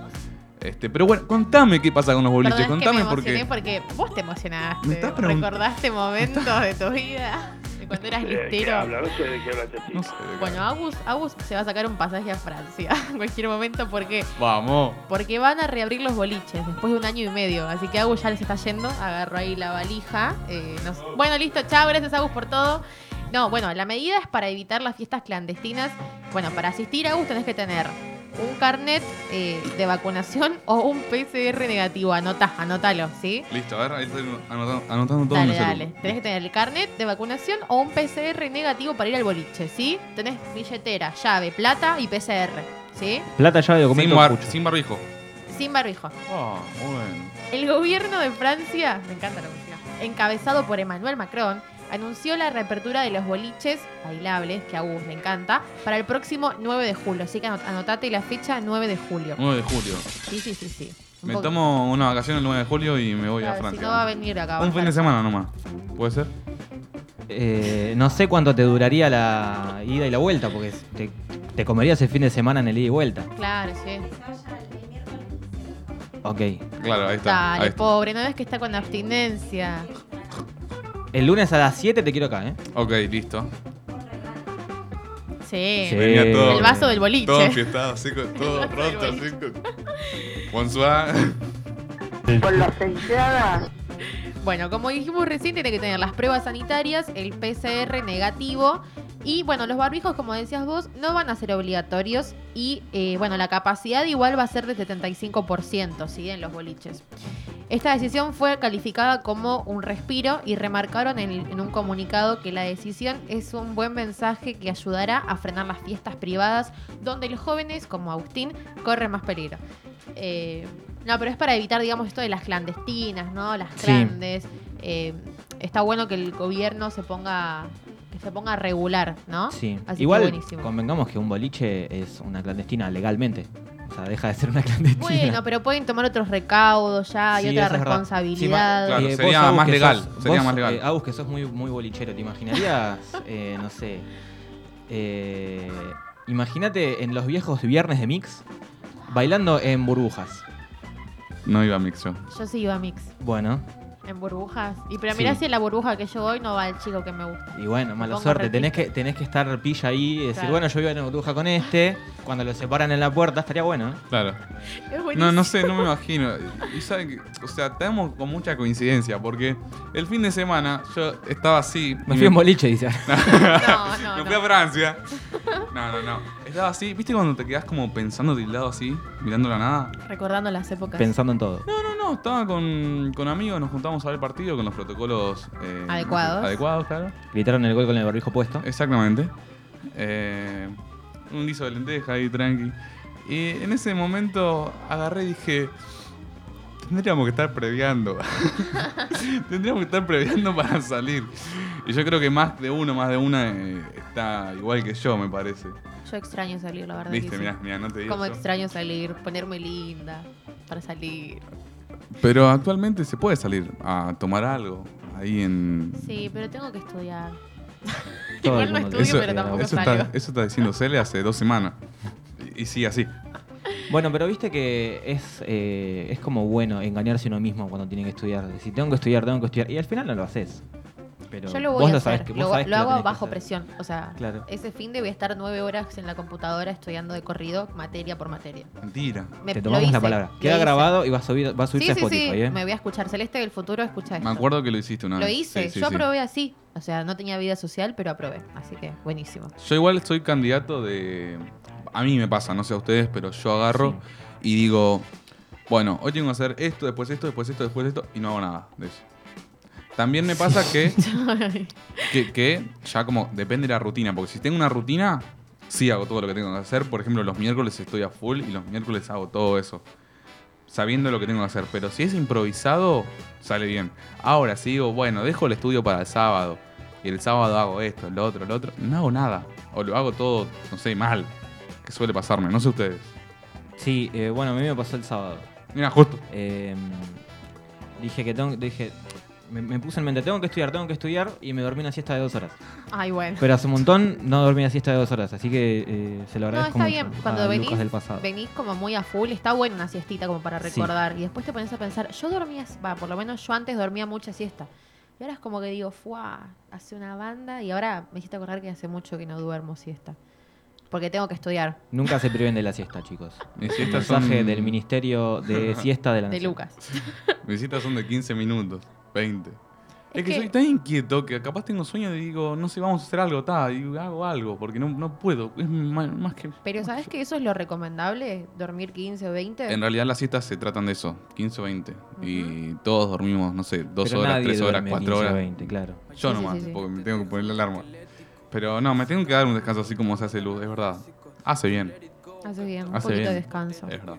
Este, pero bueno, contame qué pasa con los boliches, Perdón, es que me contame emocioné porque. porque vos te emocionaste. Me estás pregunt- ¿Recordaste momentos de tu vida? De cuando eras ¿De qué listero. habla? No sé de qué habla tipo. No sé. de qué- Bueno, Agus, Agus se va a sacar un pasaje a Francia en cualquier momento porque Vamos. porque van a reabrir los boliches después de un año y medio. Así que Agus ya les está yendo. Agarró ahí la valija. eh, nos- Bueno, listo, chao, gracias Agus por todo. No, bueno, la medida es para evitar las fiestas clandestinas. Bueno, para asistir a Agus tenés que tener un carnet eh, de vacunación o un PCR negativo. Anotá, anótalo, ¿sí? Listo, a ver, ahí estoy anotando, anotando todo Dale, en el celu. dale. Tenés que tener el carnet de vacunación o un PCR negativo para ir al boliche, ¿sí? Tenés billetera, llave, plata y PCR, ¿sí? Plata, llave, Sin, documento. bar- pucho. sin barbijo. Sin barbijo. Ah, bueno. El gobierno de Francia, me encanta la música, encabezado por Emmanuel Macron, anunció la reapertura de los boliches bailables, que a Gus le encanta, para el próximo 9 de julio. Así que anot- anotate la fecha 9 de julio. 9 de julio. Sí, sí, sí, sí. Un Me poco- tomo una vacación el 9 de julio y me voy Claro, a Si Francia. no va a venir acá. Un fin de semana nomás. ¿Puede ser? Eh, no sé cuánto te duraría la ida y la vuelta, porque te, te comerías el fin de semana en el ida y vuelta. Claro, sí. Ok. Claro, ahí está. Dale, ahí está. pobre, no ves que está con abstinencia. El lunes a las 7 te quiero acá, ¿eh? Ok, listo. Sí. Sí. Venía todo. El vaso del boliche. Todo enfiestado, así con todo pronto, así con. Bonsoir. Con las entradas. Bueno, como dijimos recién, tiene que tener las pruebas sanitarias, el PCR negativo. Y bueno, los barbijos, como decías vos, no van a ser obligatorios. Y eh, bueno, la capacidad igual va a ser de 75%, ¿sí? En los boliches. Esta decisión fue calificada como un respiro y remarcaron en, en un comunicado que la decisión es un buen mensaje que ayudará a frenar las fiestas privadas donde los jóvenes, como Agustín, corren más peligro. Eh, no, pero es para evitar, digamos, esto de las clandestinas, ¿no? Las Sí. grandes. Eh, está bueno que el gobierno se ponga que se ponga regular, ¿no? Sí. Así que Igual, buenísimo. convengamos que un boliche es una clandestina legalmente. O sea, deja de ser una clandestina. Bueno, pero pueden tomar otros recaudos ya, hay Sí, otra es verdad. responsabilidad. Claro, Eh, vos, sería más que legal, sos- sería vos, más legal. eh, Agus, que sos muy, muy bolichero, ¿te imaginarías, eh, no sé, eh, Imagínate en los viejos viernes de Mix, bailando en burbujas. No iba a mix yo. Yo sí iba a mix. Bueno, En burbujas. Y pero Sí. mirá si en la burbuja que yo voy no va el chico que me gusta. y bueno, mala Pongo suerte. Tenés que, tenés que estar pilla ahí y decir, Claro. bueno, yo iba en burbuja con este. Cuando lo separan en la puerta, estaría bueno. ¿eh? Claro. Es No, no sé, no me imagino. Y saben que, o sea, tenemos con mucha coincidencia, porque el fin de semana yo estaba así. Me y fui en boliche, dice. No, no, Me fui a no. Francia. No, no, no. Estaba así, ¿viste cuando te quedás como pensando tildado así, mirando la nada? Recordando las épocas. Pensando en todo. No, no, no, estaba con, con amigos, nos juntamos a ver el partido con los protocolos eh, Adecuados. Adecuados, claro. Gritaron el gol con el barbijo puesto. Exactamente. Eh, un guiso de lenteja ahí, tranqui. Y en ese momento agarré y dije, tendríamos que estar previando. tendríamos que estar previando para salir. Y yo creo que más de uno, más de una eh, está igual que yo, me parece. Yo extraño salir, la verdad. que Viste, sí. mirá, mirá, no te digo. Como extraño salir, ponerme linda para salir. Pero actualmente se puede salir a tomar algo ahí en... Sí, pero tengo que estudiar. Igual no estudio, tiene pero tampoco eso, salgo. está, eso está diciendo Cele hace dos semanas. Y, y sigue así. Bueno, pero viste que es, eh, es como bueno engañarse uno mismo cuando tiene que estudiar. Decir, tengo que estudiar, tengo que estudiar. Y al final no lo haces. Pero Yo lo voy vos a lo hacer. sabés que, vos lo sabés lo que hago bajo presión. O sea, Claro. ese fin de voy a estar nueve horas en la computadora estudiando de corrido, materia por materia. Mentira. Me- Te lo tomamos la hice, palabra. lo Queda hice. grabado y va a, subir, va a subirse Sí, a Spotify, sí. ¿eh? Me voy a escuchar. Celeste del futuro, escucha esto. Me acuerdo que lo hiciste una Lo vez. hice. Sí, sí, Yo sí. aprobé así. O sea, no tenía vida social, pero aprobé. Así que buenísimo. Yo igual soy candidato de... A mí me pasa, no sé a ustedes, pero yo agarro y digo, bueno, hoy tengo que hacer esto, después esto, después esto, después esto, y no hago nada de eso. También me pasa que, que, que ya como depende de la rutina, porque si tengo una rutina, sí hago todo lo que tengo que hacer. Por ejemplo, los miércoles estoy a full y los miércoles hago todo eso. Sabiendo lo que tengo que hacer. Pero si es improvisado, sale bien. Ahora, si digo, bueno, dejo el estudio para el sábado. Y el sábado hago esto, lo otro, lo otro. No hago nada. O lo hago todo, no sé, mal. Que suele pasarme. No sé ustedes. Sí, eh, bueno, a mí me pasó el sábado. Mira, justo. Eh, dije que tengo, dije, me, me puse en mente, tengo que estudiar, tengo que estudiar y me dormí una siesta de dos horas. Ay, bueno. Pero hace un montón no dormí una siesta de dos horas, así que eh, se lo No, agradezco está mucho bien. Cuando venís, Lucas del pasado. venís como muy a full, está buena una siestita como para Sí. recordar. Y después te pones a pensar, yo dormía, va, por lo menos yo antes dormía mucha siesta. Y ahora es como que digo, fuá, hace una banda. Y ahora me hiciste acordar que hace mucho que no duermo siesta. Porque tengo que estudiar. Nunca se priven de la siesta, chicos. Mis El siestas mensaje son- del Ministerio de Siesta de la De Nación. Lucas. Mis citas son de 15 minutos, 20. Es, Es que, que- soy tan inquieto que capaz tengo sueño y digo, no sé, vamos a hacer algo, ta, y hago algo, porque no, no puedo. Es más, que. Pero ¿sabes que eso es lo recomendable? Dormir 15 o 20. En realidad las citas se tratan de eso, 15 o 20. Y todos dormimos, no sé, 2 Pero horas, nadie 3 horas, duerme 4 15 o horas. 20, claro. Yo Sí, sí, nomás, sí, sí. porque me tengo que poner la alarma. Pero no, me tengo que dar un descanso así como se hace luz, es verdad. Hace bien, Hace bien, un hace poquito bien. de descanso. Es verdad.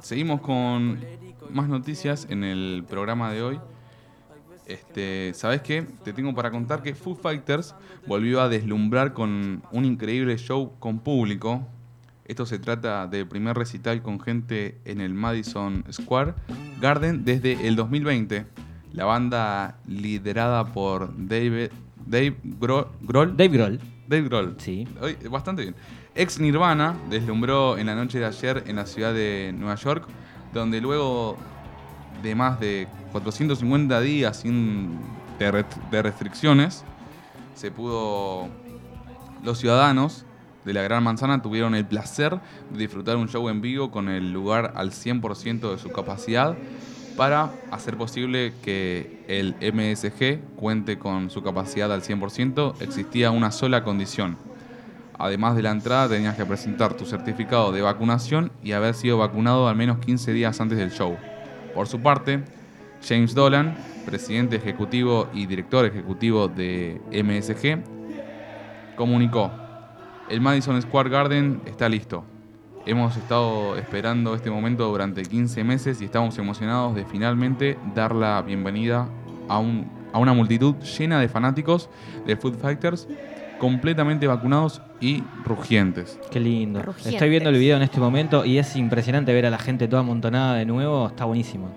Seguimos con más noticias en el programa de hoy. Este, ¿Sabes qué? Te tengo para contar que Foo Fighters volvió a deslumbrar con un increíble show con público. Esto se trata del primer recital con gente en el Madison Square Garden desde el 2020. La banda liderada por David, Dave Gro- Grohl. Dave Grohl. Dave Grohl. Sí. Bastante bien. Ex Nirvana deslumbró en la noche de ayer en la ciudad de Nueva York, donde luego de más de 450 días sin de, rest- de restricciones, se pudo. Los ciudadanos de la Gran Manzana tuvieron el placer de disfrutar un show en vivo con el lugar al 100% de su capacidad para hacer posible que el MSG cuente con su capacidad al 100%, existía una sola condición. Además de la entrada, tenías que presentar tu certificado de vacunación y haber sido vacunado al menos 15 días antes del show. Por su parte, James Dolan, presidente ejecutivo y director ejecutivo de MSG, comunicó, el Madison Square Garden está listo. Hemos estado esperando este momento durante 15 meses y estamos emocionados de finalmente dar la bienvenida a, un- a una multitud llena de fanáticos de Food Fighters completamente vacunados y rugientes. Qué lindo. Rugientes. Estoy viendo el video en este momento y es impresionante ver a la gente toda amontonada de nuevo. Está buenísimo.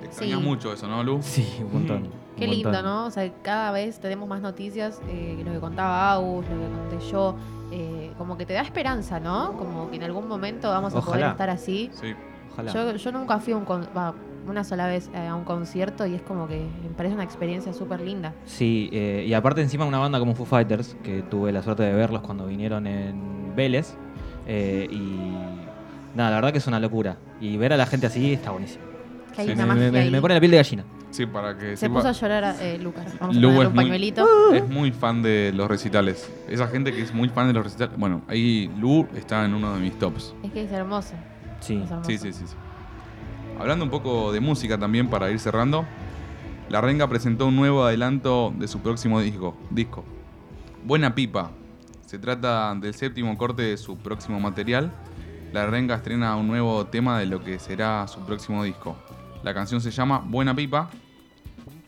Te extrañas Sí. mucho eso, ¿no, Lu? Sí, un montón. Qué Un lindo, montón. ¿no? O sea, cada vez tenemos más noticias, eh, lo que contaba Agus, lo que conté yo, eh, como que te da esperanza, ¿no? Como que en algún momento vamos a poder estar así. Sí. Ojalá. Yo, yo nunca fui a un con- una sola vez eh, a un concierto y es como que me parece una experiencia súper linda. Sí, eh, y aparte encima una banda como Foo Fighters, que tuve la suerte de verlos cuando vinieron en Vélez. eh, y nada, la verdad que es una locura. Y ver a la gente así está buenísimo. Que hay Sí, una Me, pone la piel de gallina. Sí, para que Se sepa- puso a llorar eh, Lucas. Vamos a Lu es un muy- pañuelito. Es muy fan de los recitales. Esa gente que es muy fan de los recitales. Bueno, ahí Lu está en uno de mis tops. Es que es hermoso. Sí. es hermoso. Sí, sí, sí, sí. Hablando un poco de música también para ir cerrando. La Renga presentó un nuevo adelanto de su próximo disco. disco. Buena Pipa. Se trata del séptimo corte de su próximo material. La Renga estrena un nuevo tema de lo que será su próximo disco. La canción se llama Buena Pipa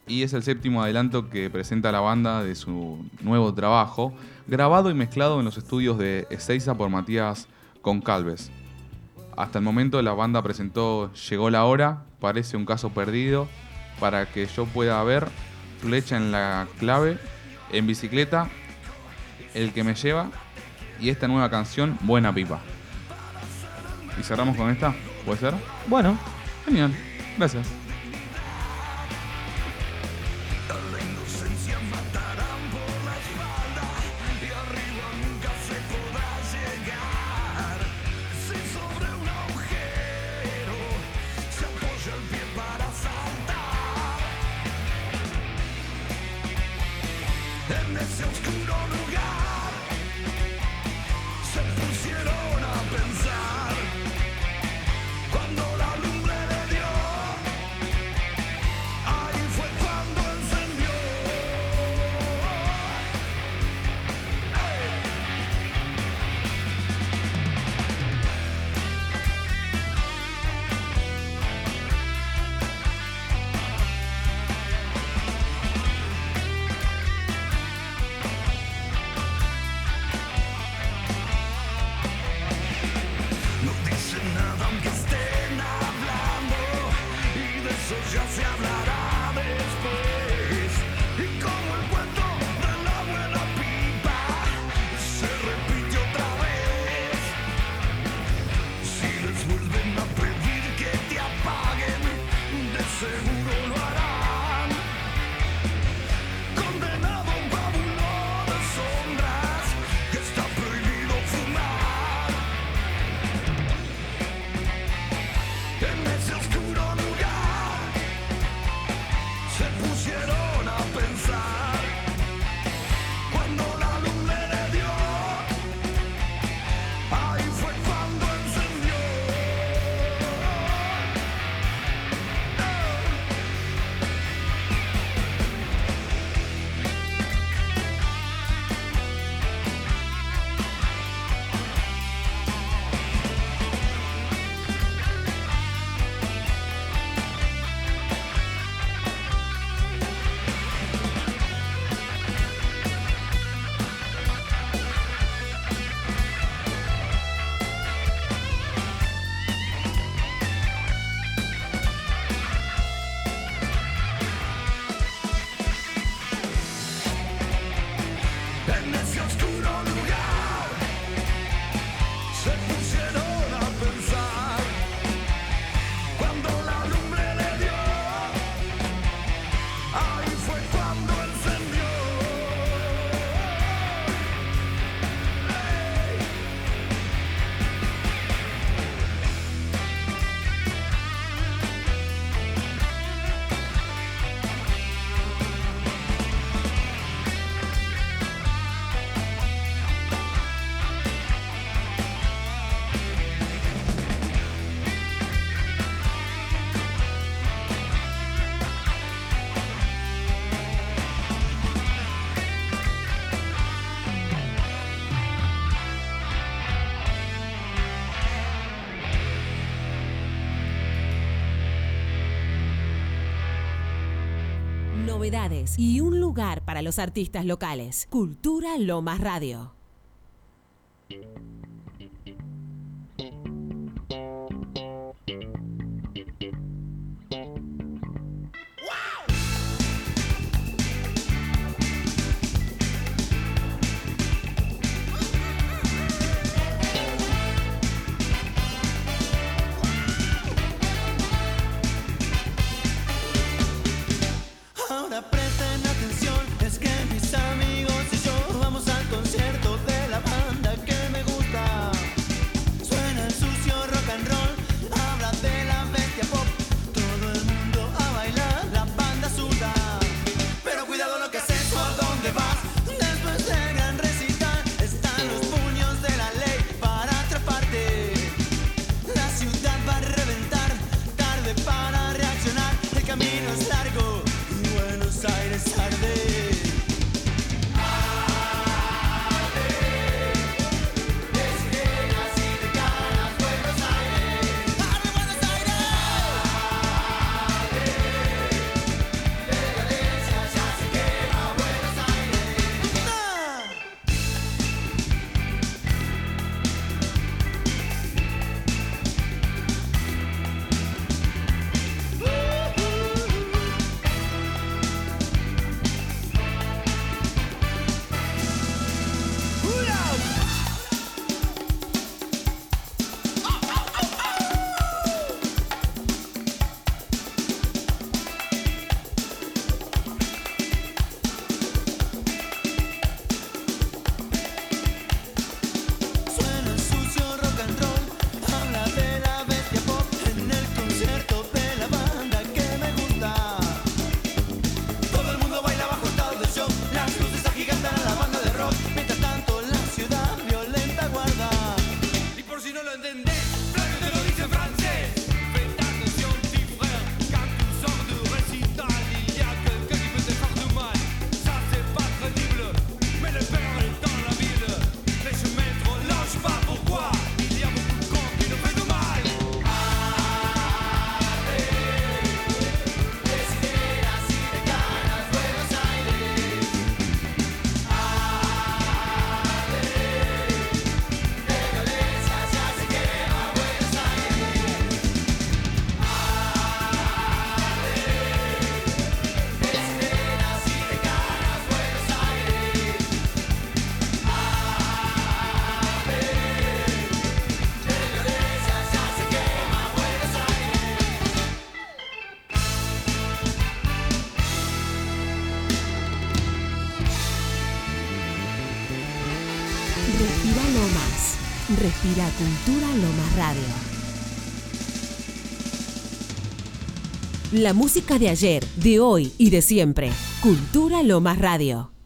y es el séptimo adelanto que presenta la banda de su nuevo trabajo, grabado y mezclado en los estudios de Ezeiza por Matías Concalves. Hasta el momento la banda presentó Llegó la hora, parece un caso perdido, para que yo pueda ver, Flecha en la clave, en bicicleta, El que me lleva y esta nueva canción, Buena Pipa. Y cerramos con esta, ¿puede ser? Bueno, Genial, gracias. Y un lugar para los artistas locales. Cultura Lomas Radio. Radio. La música de ayer, de hoy y de siempre. Cultura Lomas Radio.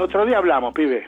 otro día hablamos, pibe.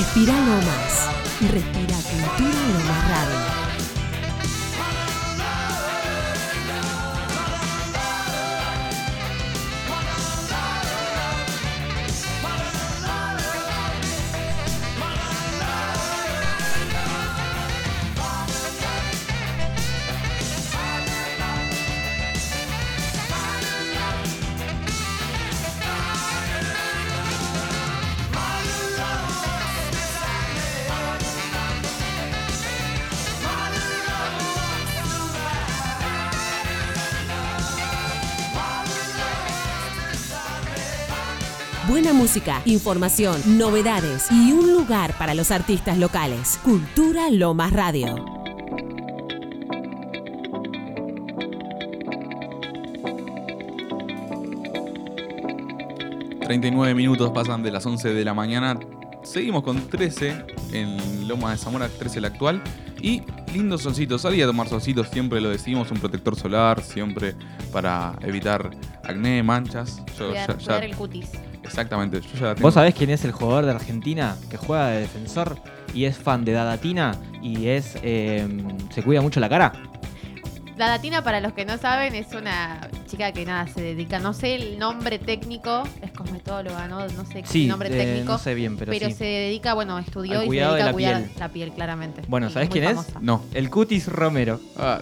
Respira Lomas. Respira música, información, novedades y un lugar para los artistas locales. Cultura Lomas Radio. Bien. 39 minutos pasan de las 11 de la mañana. Seguimos con 13 en Loma de Zamora, 13 el actual. Y lindo solcito. Salí a tomar solcitos, siempre lo decimos, un protector solar, siempre para evitar acné, manchas. Yo Cuidar, ya- ya- cuidar el cutis. Exactamente, yo ya la tengo. ¿Vos sabés quién es el jugador de Argentina que juega de defensor y es fan de Dadatina y es eh, se cuida mucho la cara? La Datina, para los que no saben, es una chica que nada se dedica, no sé el nombre técnico, es cosmetóloga, no, no sé Sí, el nombre eh, técnico. no sé bien, pero sí. se dedica, bueno, estudió Al y se cuidado dedica de a la cuidar piel. la piel, claramente. Bueno, Y ¿sabés quién famosa. es? No. El Cutis Romero. Ah,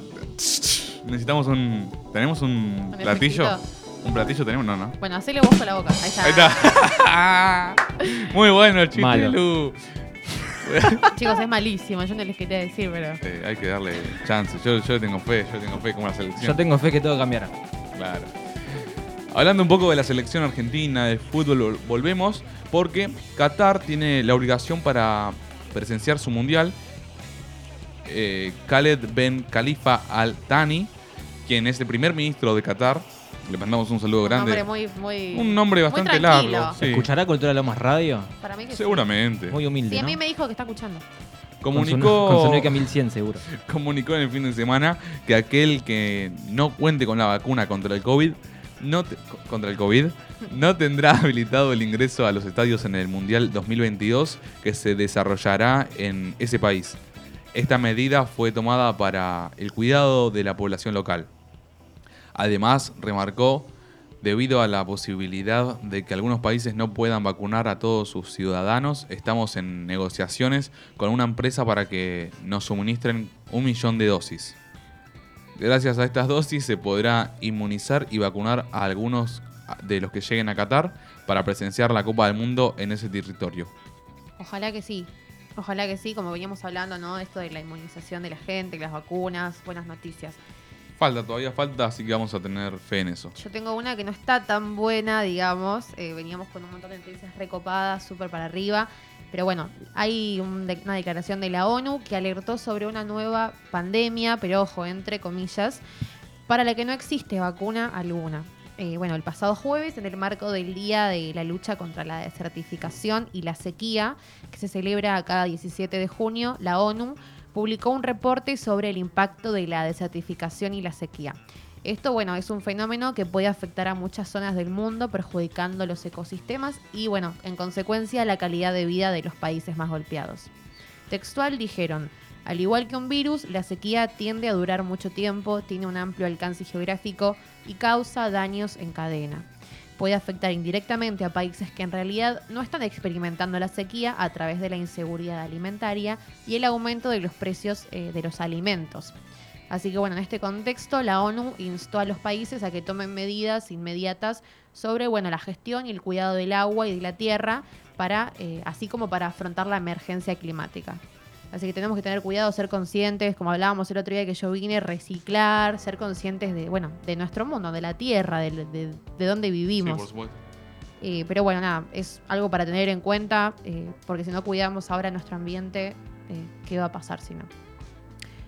necesitamos un. ¿Tenemos un ¿Un platillo? efectito? ¿Un platillo tenemos? No, no. Bueno, hacele vos con la boca. Ahí está. Ahí está. Muy bueno, chiste, Malo. Lu. Chicos, es malísimo, yo no les quería decir, pero. Eh, hay que darle chance. Yo, yo tengo fe, yo tengo fe como la selección. Yo tengo fe que todo cambiará. Claro. Hablando un poco de la selección argentina de fútbol, vol- volvemos porque Qatar tiene la obligación para presenciar su mundial. Eh, Khaled Ben Khalifa Al Thani, quien es el primer ministro de Qatar, le mandamos un saludo Un grande. nombre muy, muy. Un nombre muy bastante tranquilo. largo. sí. ¿Escuchará Cultura Lomas Radio? Para mí que sí. Seguramente. Muy humilde, Sí, a ¿no? mí me dijo que está escuchando. Con su- Comunicó, Con su Nokia 1100 seguro. comunicó en el fin de semana que aquel que no cuente con la vacuna contra el COVID no te- contra el COVID no tendrá habilitado el ingreso a los estadios en el Mundial 2022 que se desarrollará en ese país. Esta medida fue tomada para el cuidado de la población local. Además, remarcó, debido a la posibilidad de que algunos países no puedan vacunar a todos sus ciudadanos, estamos en negociaciones con una empresa para que nos suministren un millón de dosis. Gracias a estas dosis se podrá inmunizar y vacunar a algunos de los que lleguen a Qatar para presenciar la Copa del Mundo en ese territorio. Ojalá que sí. Ojalá que sí, como veníamos hablando, ¿no? Esto de la inmunización de la gente, las vacunas, buenas noticias. Falta, todavía falta, así que vamos a tener fe en eso. Yo tengo una que no está tan buena, digamos. Eh, veníamos con un montón de noticias recopadas, súper para arriba. Pero bueno, hay una declaración de la ONU que alertó sobre una nueva pandemia, pero ojo, entre comillas, para la que no existe vacuna alguna. Eh, bueno, el pasado jueves, en el marco del Día de la Lucha contra la Desertificación y la Sequía, que se celebra cada 17 de junio, la ONU publicó un reporte sobre el impacto de la desertificación y la sequía. Esto, bueno, es un fenómeno que puede afectar a muchas zonas del mundo, perjudicando los ecosistemas y, bueno, en consecuencia, la calidad de vida de los países más golpeados. Textual dijeron, al igual que un virus, la sequía tiende a durar mucho tiempo, tiene un amplio alcance geográfico y causa daños en cadena. Puede afectar indirectamente a países que en realidad no están experimentando la sequía a través de la inseguridad alimentaria y el aumento de los precios eh, de los alimentos. Así que bueno, en este contexto la ONU instó a los países a que tomen medidas inmediatas sobre bueno, la gestión y el cuidado del agua y de la tierra, para, eh, así como para afrontar la emergencia climática. Así que tenemos que tener cuidado, ser conscientes, como hablábamos el otro día que yo vine, reciclar, ser conscientes de, bueno, de nuestro mundo, de la tierra, de, de, de dónde Sí, vivimos. por supuesto. Eh, pero bueno, nada, es algo para tener en cuenta, eh, porque si no cuidamos ahora nuestro ambiente, eh, ¿qué va a pasar si no?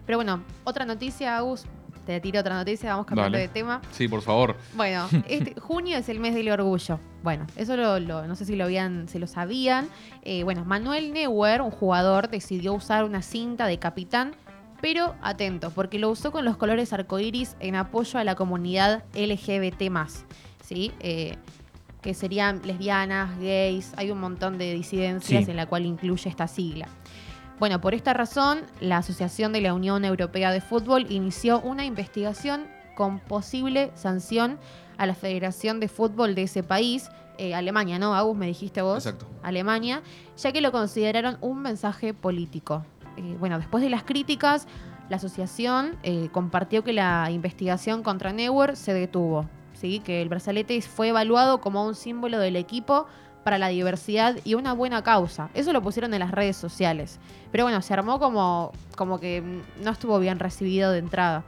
Pero bueno, otra noticia, Agus, te tiro otra noticia, vamos cambiando Dale. de tema. Sí, por favor. Bueno, este, junio es el mes del orgullo. Bueno, eso lo, lo- no sé si lo habían, se lo sabían. Eh, bueno, Manuel Neuer, un jugador, decidió usar una cinta de capitán, pero atento, porque lo usó con los colores arcoíris en apoyo a la comunidad LGBT+. ¿sí? Eh, que serían lesbianas, gays, hay un montón de disidencias Sí. en la cual incluye esta sigla. Bueno, por esta razón, la Asociación de la Unión Europea de Fútbol inició una investigación con posible sanción a la Federación de Fútbol de ese país, eh, Alemania, ¿no? Agus, me dijiste vos. Exacto. Alemania, ya que lo consideraron un mensaje político. Eh, bueno, después de las críticas, la asociación eh, compartió que la investigación contra Neuer se detuvo, ¿sí? que el brazalete fue evaluado como un símbolo del equipo para la diversidad y una buena causa. Eso lo pusieron en las redes sociales. Pero bueno, se armó como, como que no estuvo bien recibido de entrada.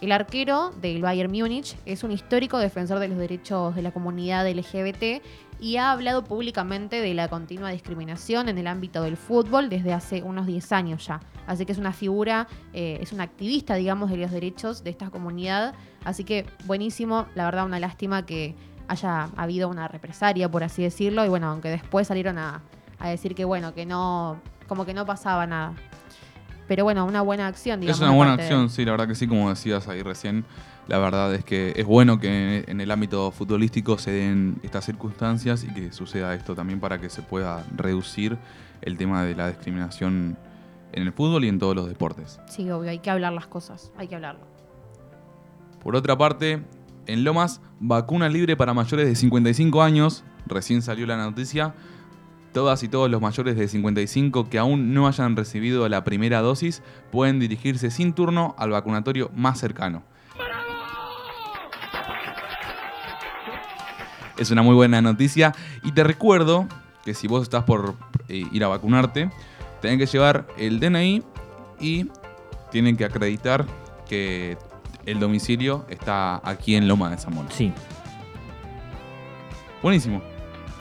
El arquero del Bayern Múnich es un histórico defensor de los derechos de la comunidad LGBT y ha hablado públicamente de la continua discriminación en el ámbito del fútbol desde hace unos 10 años ya. Así que es una figura, eh, es un activista, digamos, de los derechos de esta comunidad. Así que buenísimo, la verdad una lástima que haya habido una represalia, por así decirlo, y bueno, aunque después salieron a, a decir que bueno, que no, como que no pasaba nada. Pero bueno, una buena acción, digamos. Es una buena de- acción, sí, la verdad que sí, como decías ahí recién. La verdad es que es bueno que en el ámbito futbolístico se den estas circunstancias y que suceda esto también para que se pueda reducir el tema de la discriminación en el fútbol y en todos los deportes. Sí, obvio, hay que hablar las cosas, hay que hablarlo. Por otra parte, en Lomas, vacuna libre para mayores de 55 años. Recién salió la noticia. Todas y todos los mayores de 55 que aún no hayan recibido la primera dosis pueden dirigirse sin turno al vacunatorio más cercano. Es una muy buena noticia. Y te recuerdo que si vos estás por eh, ir a vacunarte, tenés que llevar el DNI y tienen que acreditar que el domicilio está aquí en Loma de Zamora. Sí. Buenísimo.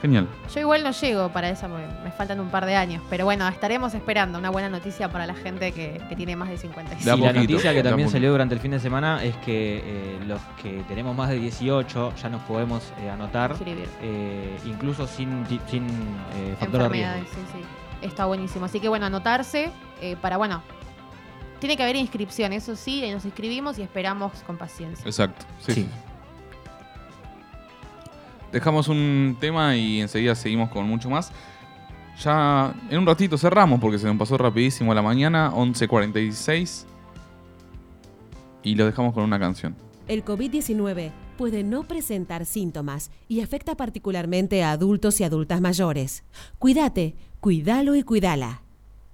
Genial. Yo igual no llego para eso porque me faltan un par de años. Pero bueno, estaremos esperando una buena noticia para la gente que, que tiene más de 55. De a Sí, la noticia que también salió durante el fin de semana es que eh, los que tenemos más de 18 ya nos podemos eh, anotar, eh, incluso sin, sin eh, factor de riesgo. Sí, sí. Está buenísimo. Así que bueno, anotarse eh, para, bueno, tiene que haber inscripción, eso sí, nos inscribimos y esperamos con paciencia. Exacto. Sí. Sí. sí. Dejamos un tema y enseguida seguimos con mucho más. Ya en un ratito cerramos porque se nos pasó rapidísimo la mañana, 11.46. Y lo dejamos con una canción. El COVID-19 puede no presentar síntomas y afecta particularmente a adultos y adultas mayores. Cuídate, cuídalo y cuídala.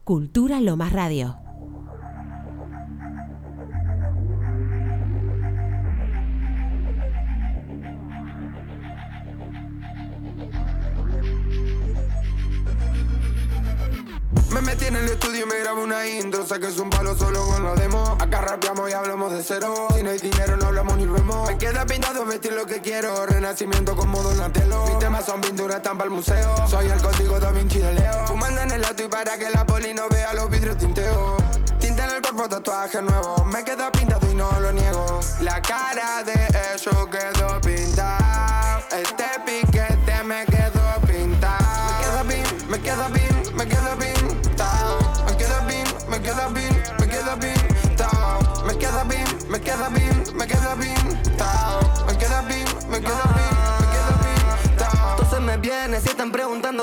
Cultura Lomas Radio. Me metí en el estudio y me grabo una intro. Es un palo solo con la demo. Acá rapeamos y hablamos de cero. Si no hay dinero no hablamos ni vemos. Me queda pintado vestir lo que quiero. Renacimiento como Donatello. Mis temas son pinturas, están para el museo. Soy el código Da Vinci de Leo. Fumando en el auto y para que la poli no vea los vidrios tinteo Tinta en el cuerpo, tatuaje nuevo. Me queda pintado y no lo niego. La cara de eso quedó pintada. Este piquete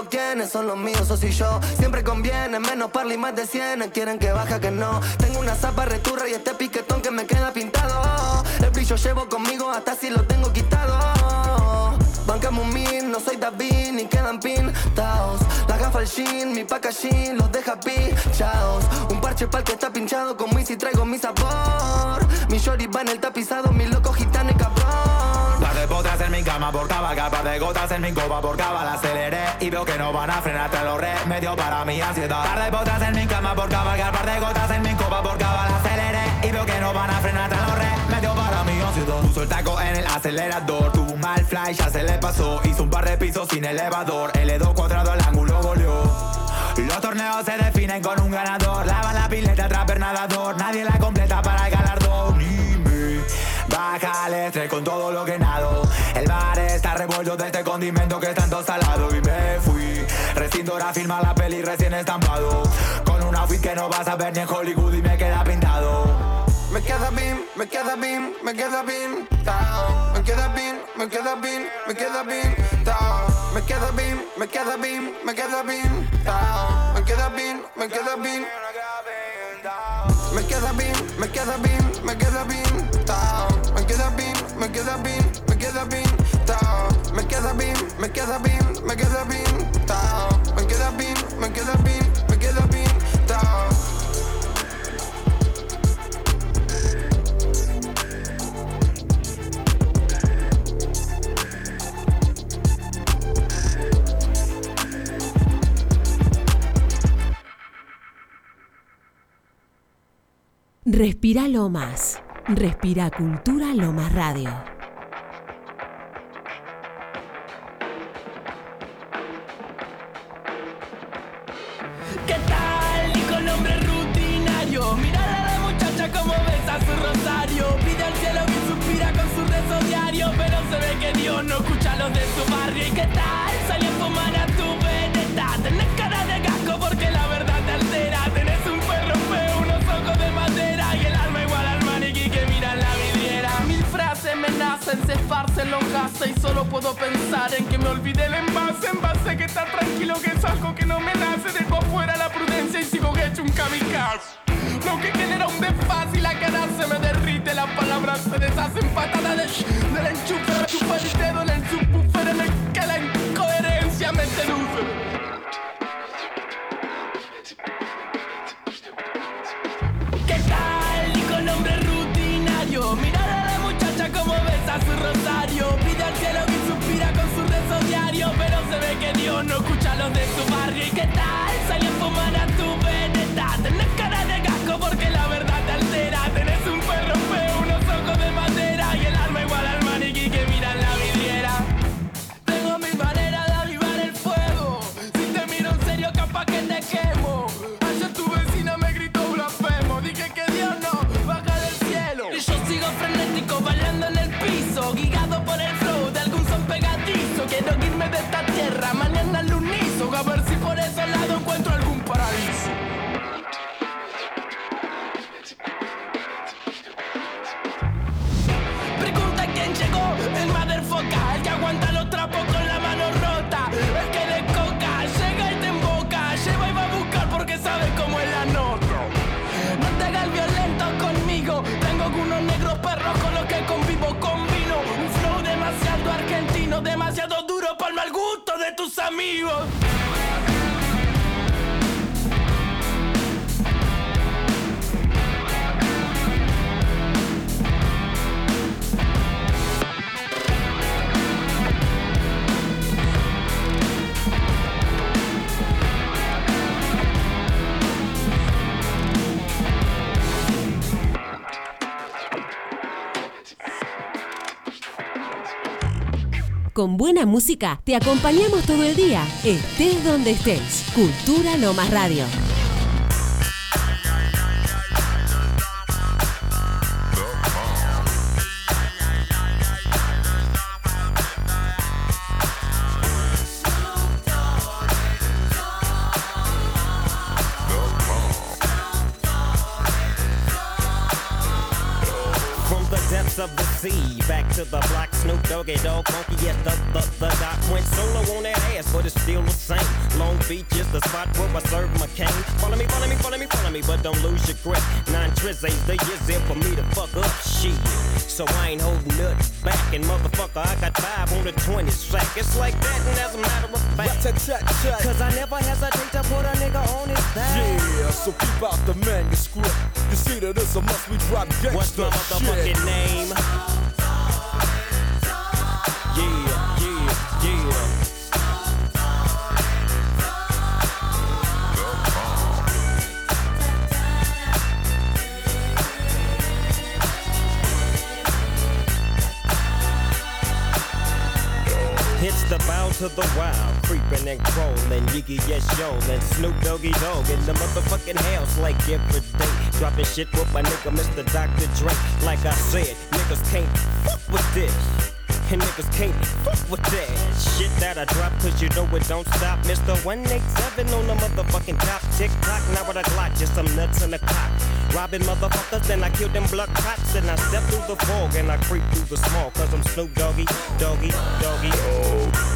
quiénes son los míos o si yo. Siempre conviene, menos parla y más de 100 Quieren que baja que no. Tengo una zapa returra y este piquetón que me queda pintado. El brillo llevo conmigo hasta si lo tengo quitado. Bancame un no soy David ni quedan pintados. La gafa al jean, mi packaging los deja pinchados Un parche pa'l que está pinchado como si traigo mi sabor. Mi shorty va en el tapizado, mi loco cama por cabalgar, par de gotas en mi copa por cabal aceleré y veo que no van a frenar, te lo remedio para mi ansiedad. Par de potras en mi cama por cabalgar, par de gotas en mi copa por cabal aceleré y veo que no van a frenar, te lo remedio para mi ansiedad. Puso el taco en el acelerador, tuvo un mal fly, ya se le pasó, hizo un par de pisos sin elevador, L2 cuadrado al ángulo goleó. Los torneos se definen con un ganador, lava la pileta tras nadador, nadie la completa para me Baja el estrés con todo lo que nado. El bar está revuelto de este condimento que es tanto salado. Y me fui. Recinto ahora filma la peli recién estampado. Con un outfit que no vas a ver ni en Hollywood y me queda pintado. me queda bien, me queda bien, me queda bien, down. Me queda bien, me queda bien, me queda bien. Me queda bien, me queda bien. Me queda bien, me queda bien. Me queda bien, me queda bien, me queda bien, queda bien, me queda bien, down. Me queda bien, me queda bien, me queda bien, down. Me queda bien, me queda bien, me queda bien, down. Respira lo más. Respira Cultura lo más Radio. ¿Qué tal? Y con hombre rutinario. Mírala a la muchacha como besa su rosario. Pide al cielo que suspira con su rezo diario. Pero se ve que Dios no escucha a los de su barrio. ¿Y qué tal? Salió a fumar a tu veneta. Tenés cara de gasco porque la verdad me nacen, se esparcen los gases. Y solo puedo pensar en que me olvidé el envase. Envase que está tranquilo, que es algo que no me nace. Dejo fuera la prudencia y sigo hecho un kamikaze. Lo que genera un desfase y la cara se me derrite. Las palabras se deshacen patadas de del enchufe. Chupa el dedo en el no escucha los de su barrio. ¿Y qué tal? Salió a fumar a tu veneta. Tenés cara de gasco porque la verdad amigos. Con buena música te acompañamos todo el día, estés donde estés. Cultura lo más Radio. 20 sack. It's like that, and as a matter of fact, cause I never hesitate to put a nigga on his back. Yeah, so keep out the manuscript. You see that it's a must we drop gangsta What's my motherfucking shit. name? To the wild, creeping and crawling, Yiggy yes yo, and Snoop Doggy Dog in the motherfucking house like every day. Dropping shit with my nigga Mr. Dr. Dre. Like I said, niggas can't fuck with this. And niggas can't fuck with that shit that I drop, cause you know it don't stop. Mr. 187 on the motherfucking top. Tick tock, now with a Glock, just some nuts in the cock. Robbing motherfuckers, then I kill them blood cops. And I step through the fog and I creep through the small. Cause I'm Snoop Doggy, Doggy, Doggy. Oh.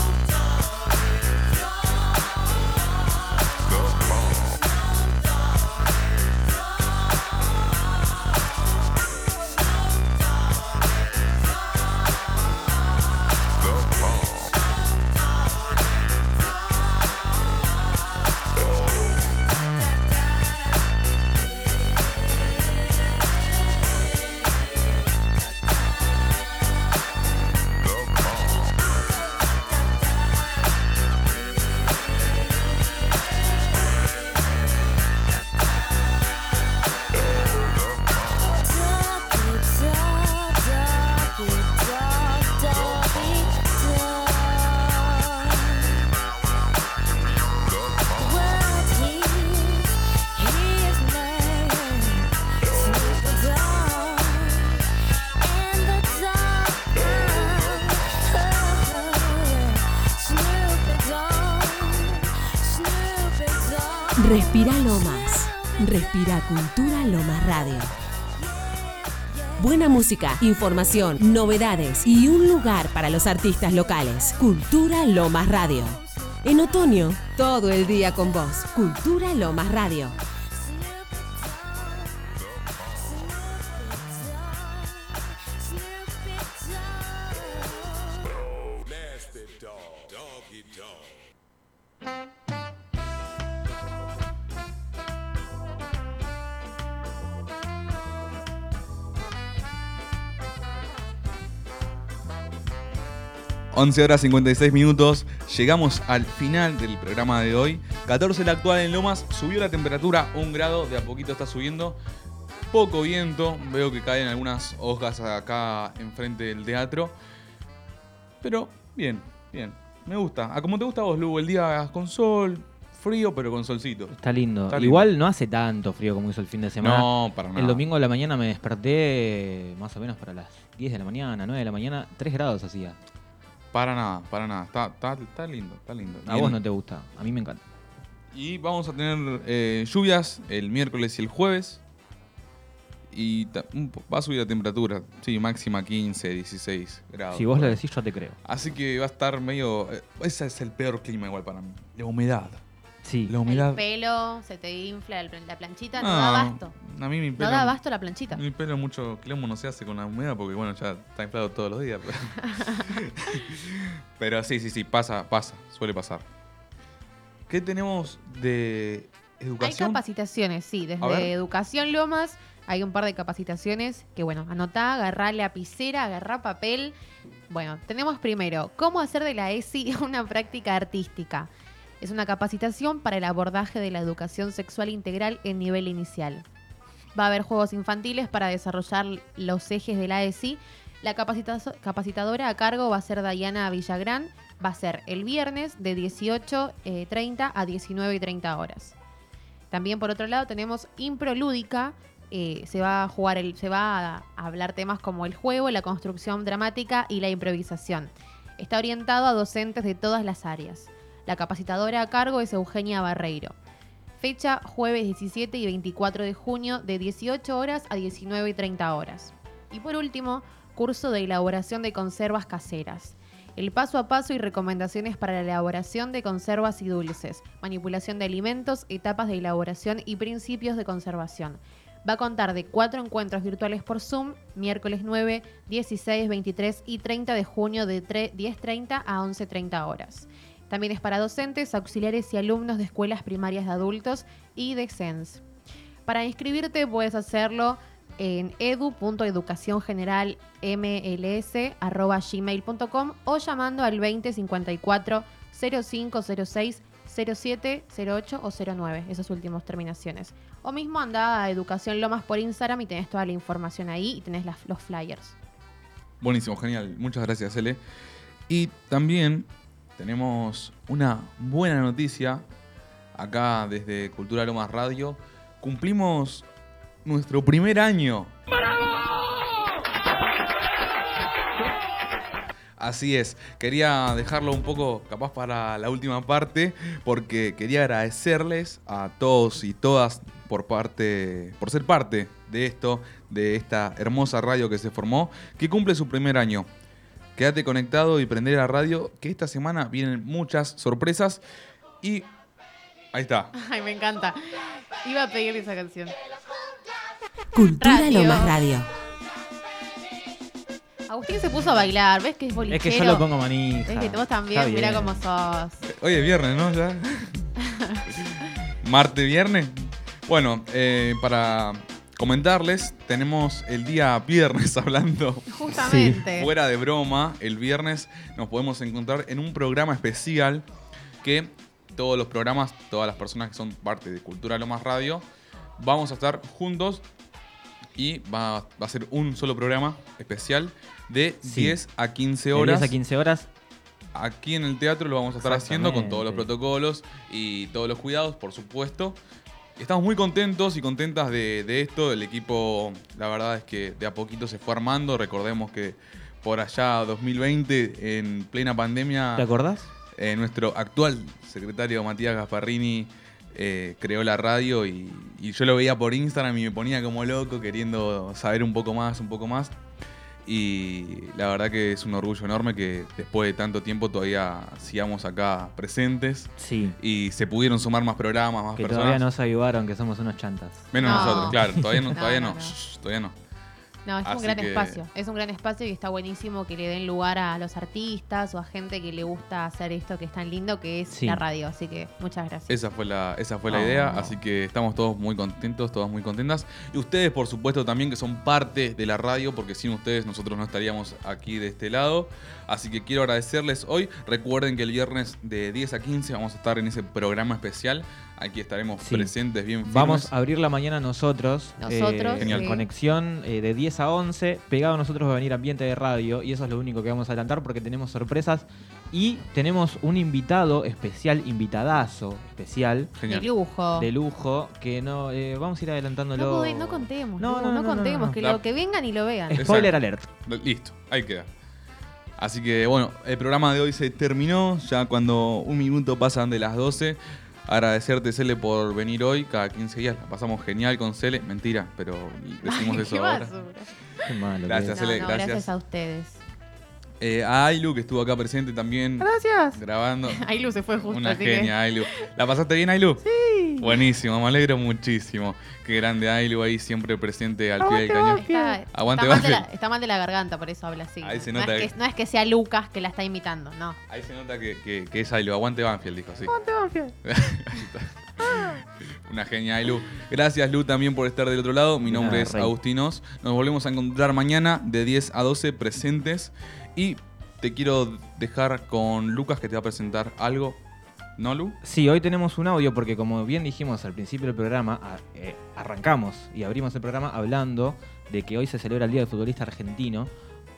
Respira Lomas. Respira Cultura Lomas Radio. Buena música, información, novedades y un lugar para los artistas locales. Cultura Lomas Radio. En otoño, todo el día con vos. Cultura Lomas Radio. 11 horas 56 minutos, llegamos al final del programa de hoy. 14 la actual en Lomas, subió la temperatura un grado, de a poquito está subiendo. Poco viento, veo que caen algunas hojas acá enfrente del teatro. Pero bien, bien, me gusta. A como te gusta a vos, Lugo, el día con sol, frío, pero con solcito. Está lindo. Está lindo. Igual no hace tanto frío como hizo el fin de semana. No, para nada. El domingo a la mañana me desperté más o menos para las 10 de la mañana, 9 de la mañana, 3 grados hacía. Para nada, para nada. Está, está, está lindo, está lindo. A vos no te gusta, a mí me encanta. Y vamos a tener eh, lluvias el miércoles y el jueves. Y va a subir la temperatura. Sí, máxima 15, 16 grados. Si vos lo decís, yo te creo. Así que va a estar medio. eh, ese es el peor clima igual para mí. La humedad. Sí. La El humedad. pelo, se te infla el- la planchita, no, No, da abasto. A mí mi pelo. No da abasto la planchita. Mi pelo mucho quilombo no se hace con la humedad porque bueno, ya está inflado todos los días. Pero, Pero sí, sí, sí, pasa, pasa, suele pasar. ¿Qué tenemos de Hay educación? capacitaciones, sí, ver. desde Educación Lomas hay un par de capacitaciones que, bueno, anotá, agarrá lapicera, agarrá papel. Bueno, tenemos primero, cómo hacer de la ESI una práctica artística. Es una capacitación para el abordaje de la educación sexual integral en nivel inicial. Va a haber juegos infantiles para desarrollar los ejes de la ESI. La capacita- capacitadora a cargo va a ser Diana Villagrán. Va a ser el viernes de 18.30 a 19.30 horas. También por otro lado tenemos Impro Lúdica. eh, se va a jugar se va a hablar temas como el juego, la construcción dramática y la improvisación. Está orientado a docentes de todas las áreas. La capacitadora a cargo es Eugenia Barreiro. Fecha jueves 17 y 24 de junio de 18 horas a 19 y 30 horas. Y por último, curso de elaboración de conservas caseras. El paso a paso y recomendaciones para la elaboración de conservas y dulces, manipulación de alimentos, etapas de elaboración y principios de conservación. Va a contar de cuatro encuentros virtuales por Zoom, miércoles 9, 16, 23 y 30 de junio de tre- 10.30 a 11.30 horas. También es para docentes, auxiliares y alumnos de escuelas primarias de adultos y de SENS. Para inscribirte puedes hacerlo en edu.educaciongeneralmls.gmail.com o llamando al 2054 0506 07, 08 o 09, esas últimas terminaciones. O mismo anda a Educación Lomas por Instagram y tenés toda la información ahí y tenés las- los flyers. Buenísimo, genial. Muchas gracias, Ele. Y también tenemos una buena noticia acá desde Cultura Lomas Radio. Cumplimos nuestro primer año. Así es, quería dejarlo un poco capaz para la última parte porque quería agradecerles a todos y todas por parte por ser parte de esto, de esta hermosa radio que se formó, que cumple su primer año. Quédate conectado y prender la radio que esta semana vienen muchas sorpresas y ahí está. Ay, me encanta. Iba a pedir esa canción. Cultura Radio. lo más radio. Agustín se puso a bailar, ¿ves que es bolichero? Es que yo lo pongo manija. ¿Ves que vos también? Mirá cómo sos. Hoy es viernes, ¿no? Ya. Marte, viernes. Bueno, eh, para comentarles, tenemos el día viernes hablando. Justamente. Fuera de broma, el viernes nos podemos encontrar en un programa especial que todos los programas, todas las personas que son parte de Cultura Lomas Radio, vamos a estar juntos y va, va a ser un solo programa especial de Sí. 10 a 15 De horas. 10 a 15 horas. Aquí en el teatro lo vamos a estar haciendo con todos los protocolos y todos los cuidados, por supuesto. Estamos muy contentos y contentas de, de esto. El equipo, la verdad es que de a poquito se fue armando. Recordemos que por allá 2020, en plena pandemia, ¿Te acordás? eh, nuestro actual secretario Matías Gasparrini eh, creó la radio y, y yo lo veía por Instagram y me ponía como loco queriendo saber un poco más, un poco más. Y la verdad que es un orgullo enorme que después de tanto tiempo todavía sigamos acá presentes. Sí. Y se pudieron sumar más programas, más Que personas. todavía nos ayudaron, que somos unos chantas. Menos No. nosotros, claro. Todavía no, No, todavía no. no, no. Shh, todavía no. No, es un gran que- espacio. Es un gran espacio y está buenísimo que le den lugar a los artistas o a gente que le gusta hacer esto que es tan lindo que es Sí. la radio. Así que muchas gracias. Esa fue la, esa fue la idea, así que estamos todos muy contentos, todas muy contentas. Y ustedes, por supuesto, también que son parte de la radio, porque sin ustedes nosotros no estaríamos aquí de este lado. Así que quiero agradecerles hoy. Recuerden que el viernes de 10 a 15 vamos a estar en ese programa especial. Aquí estaremos Sí. presentes, bien firmes. Vamos a abrir la mañana nosotros. Nosotros, eh, Genial. en Conexión eh, de 10 a 11. Pegado a nosotros va a venir ambiente de radio. Y eso es lo único que vamos a adelantar porque tenemos sorpresas. Y tenemos un invitado especial, invitadazo especial. De lujo. De lujo. Que no. eh, vamos a ir adelantándolo. No, no contemos, No, no, no, no, no, contemos, no. que, La- lo, que vengan y lo vean. Spoiler Exacto. alert. Listo, ahí queda. Así que bueno, el programa de hoy se terminó, ya cuando un minuto pasan de las 12. Agradecerte, Cele, por venir hoy. Cada 15 días la pasamos genial con Cele. Mentira, pero decimos Ay, eso qué ahora. basura. Qué malo. Gracias, No, Cele, no, gracias. gracias a ustedes. Eh, a Ailu, que estuvo acá presente también. Gracias. Grabando. Ailu se fue justo, Una así que- genia, Ailu. ¿La pasaste bien, Ailu? Sí. Buenísimo, me alegro muchísimo. Qué grande Ailu ahí, siempre presente al pie del cañón. Está, Aguante, está mal de la, Banfield. está mal de la garganta, por eso habla así. Ahí se no, nota es que- que, no es que sea Lucas que la está imitando, no. Ahí se nota que, que- que es Ailu. Aguante Banfield, dijo así. Una genia, Ailu. Gracias, Lu, también por estar del otro lado. Mi nombre nada, es. Agustinos. Nos volvemos a encontrar mañana de 10 a 12 presentes. Y te quiero dejar con Lucas que te va a presentar algo. ¿No, Lu? Sí, hoy tenemos un audio porque como bien dijimos al principio del programa, eh, arrancamos y abrimos el programa hablando de que hoy se celebra el Día del Futbolista Argentino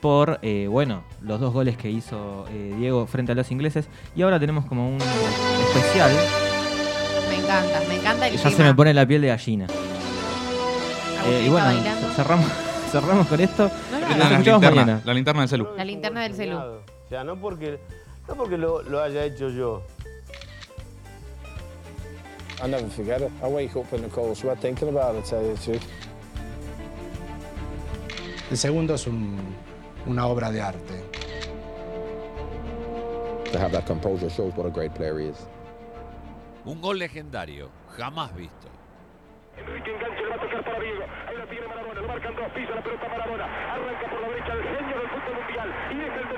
por, eh, bueno, los dos goles que hizo eh, Diego frente a los ingleses. Y ahora tenemos como un especial. Me encanta, me encanta el Ya se me pone la piel de gallina. Eh, y bueno, bailando. cerramos, cerramos con esto. Nos La, escuchamos linterna, mañana. la linterna del celu. La linterna del celu. O sea, no porque, no porque lo, lo haya hecho yo. I'll never forget it. I wake up in the cold sweat thinking about it, tell you the truth. El segundo es un- una obra de arte. To have that composure shows what a great player he is. Un gol legendario, jamás visto. Enrique engancha, le va a tocar para Diego. Ahí la tiene Maradona, lo marcan dos, pisa la pelota Maradona. Arranca por la derecha el genio del fútbol mundial. Y es el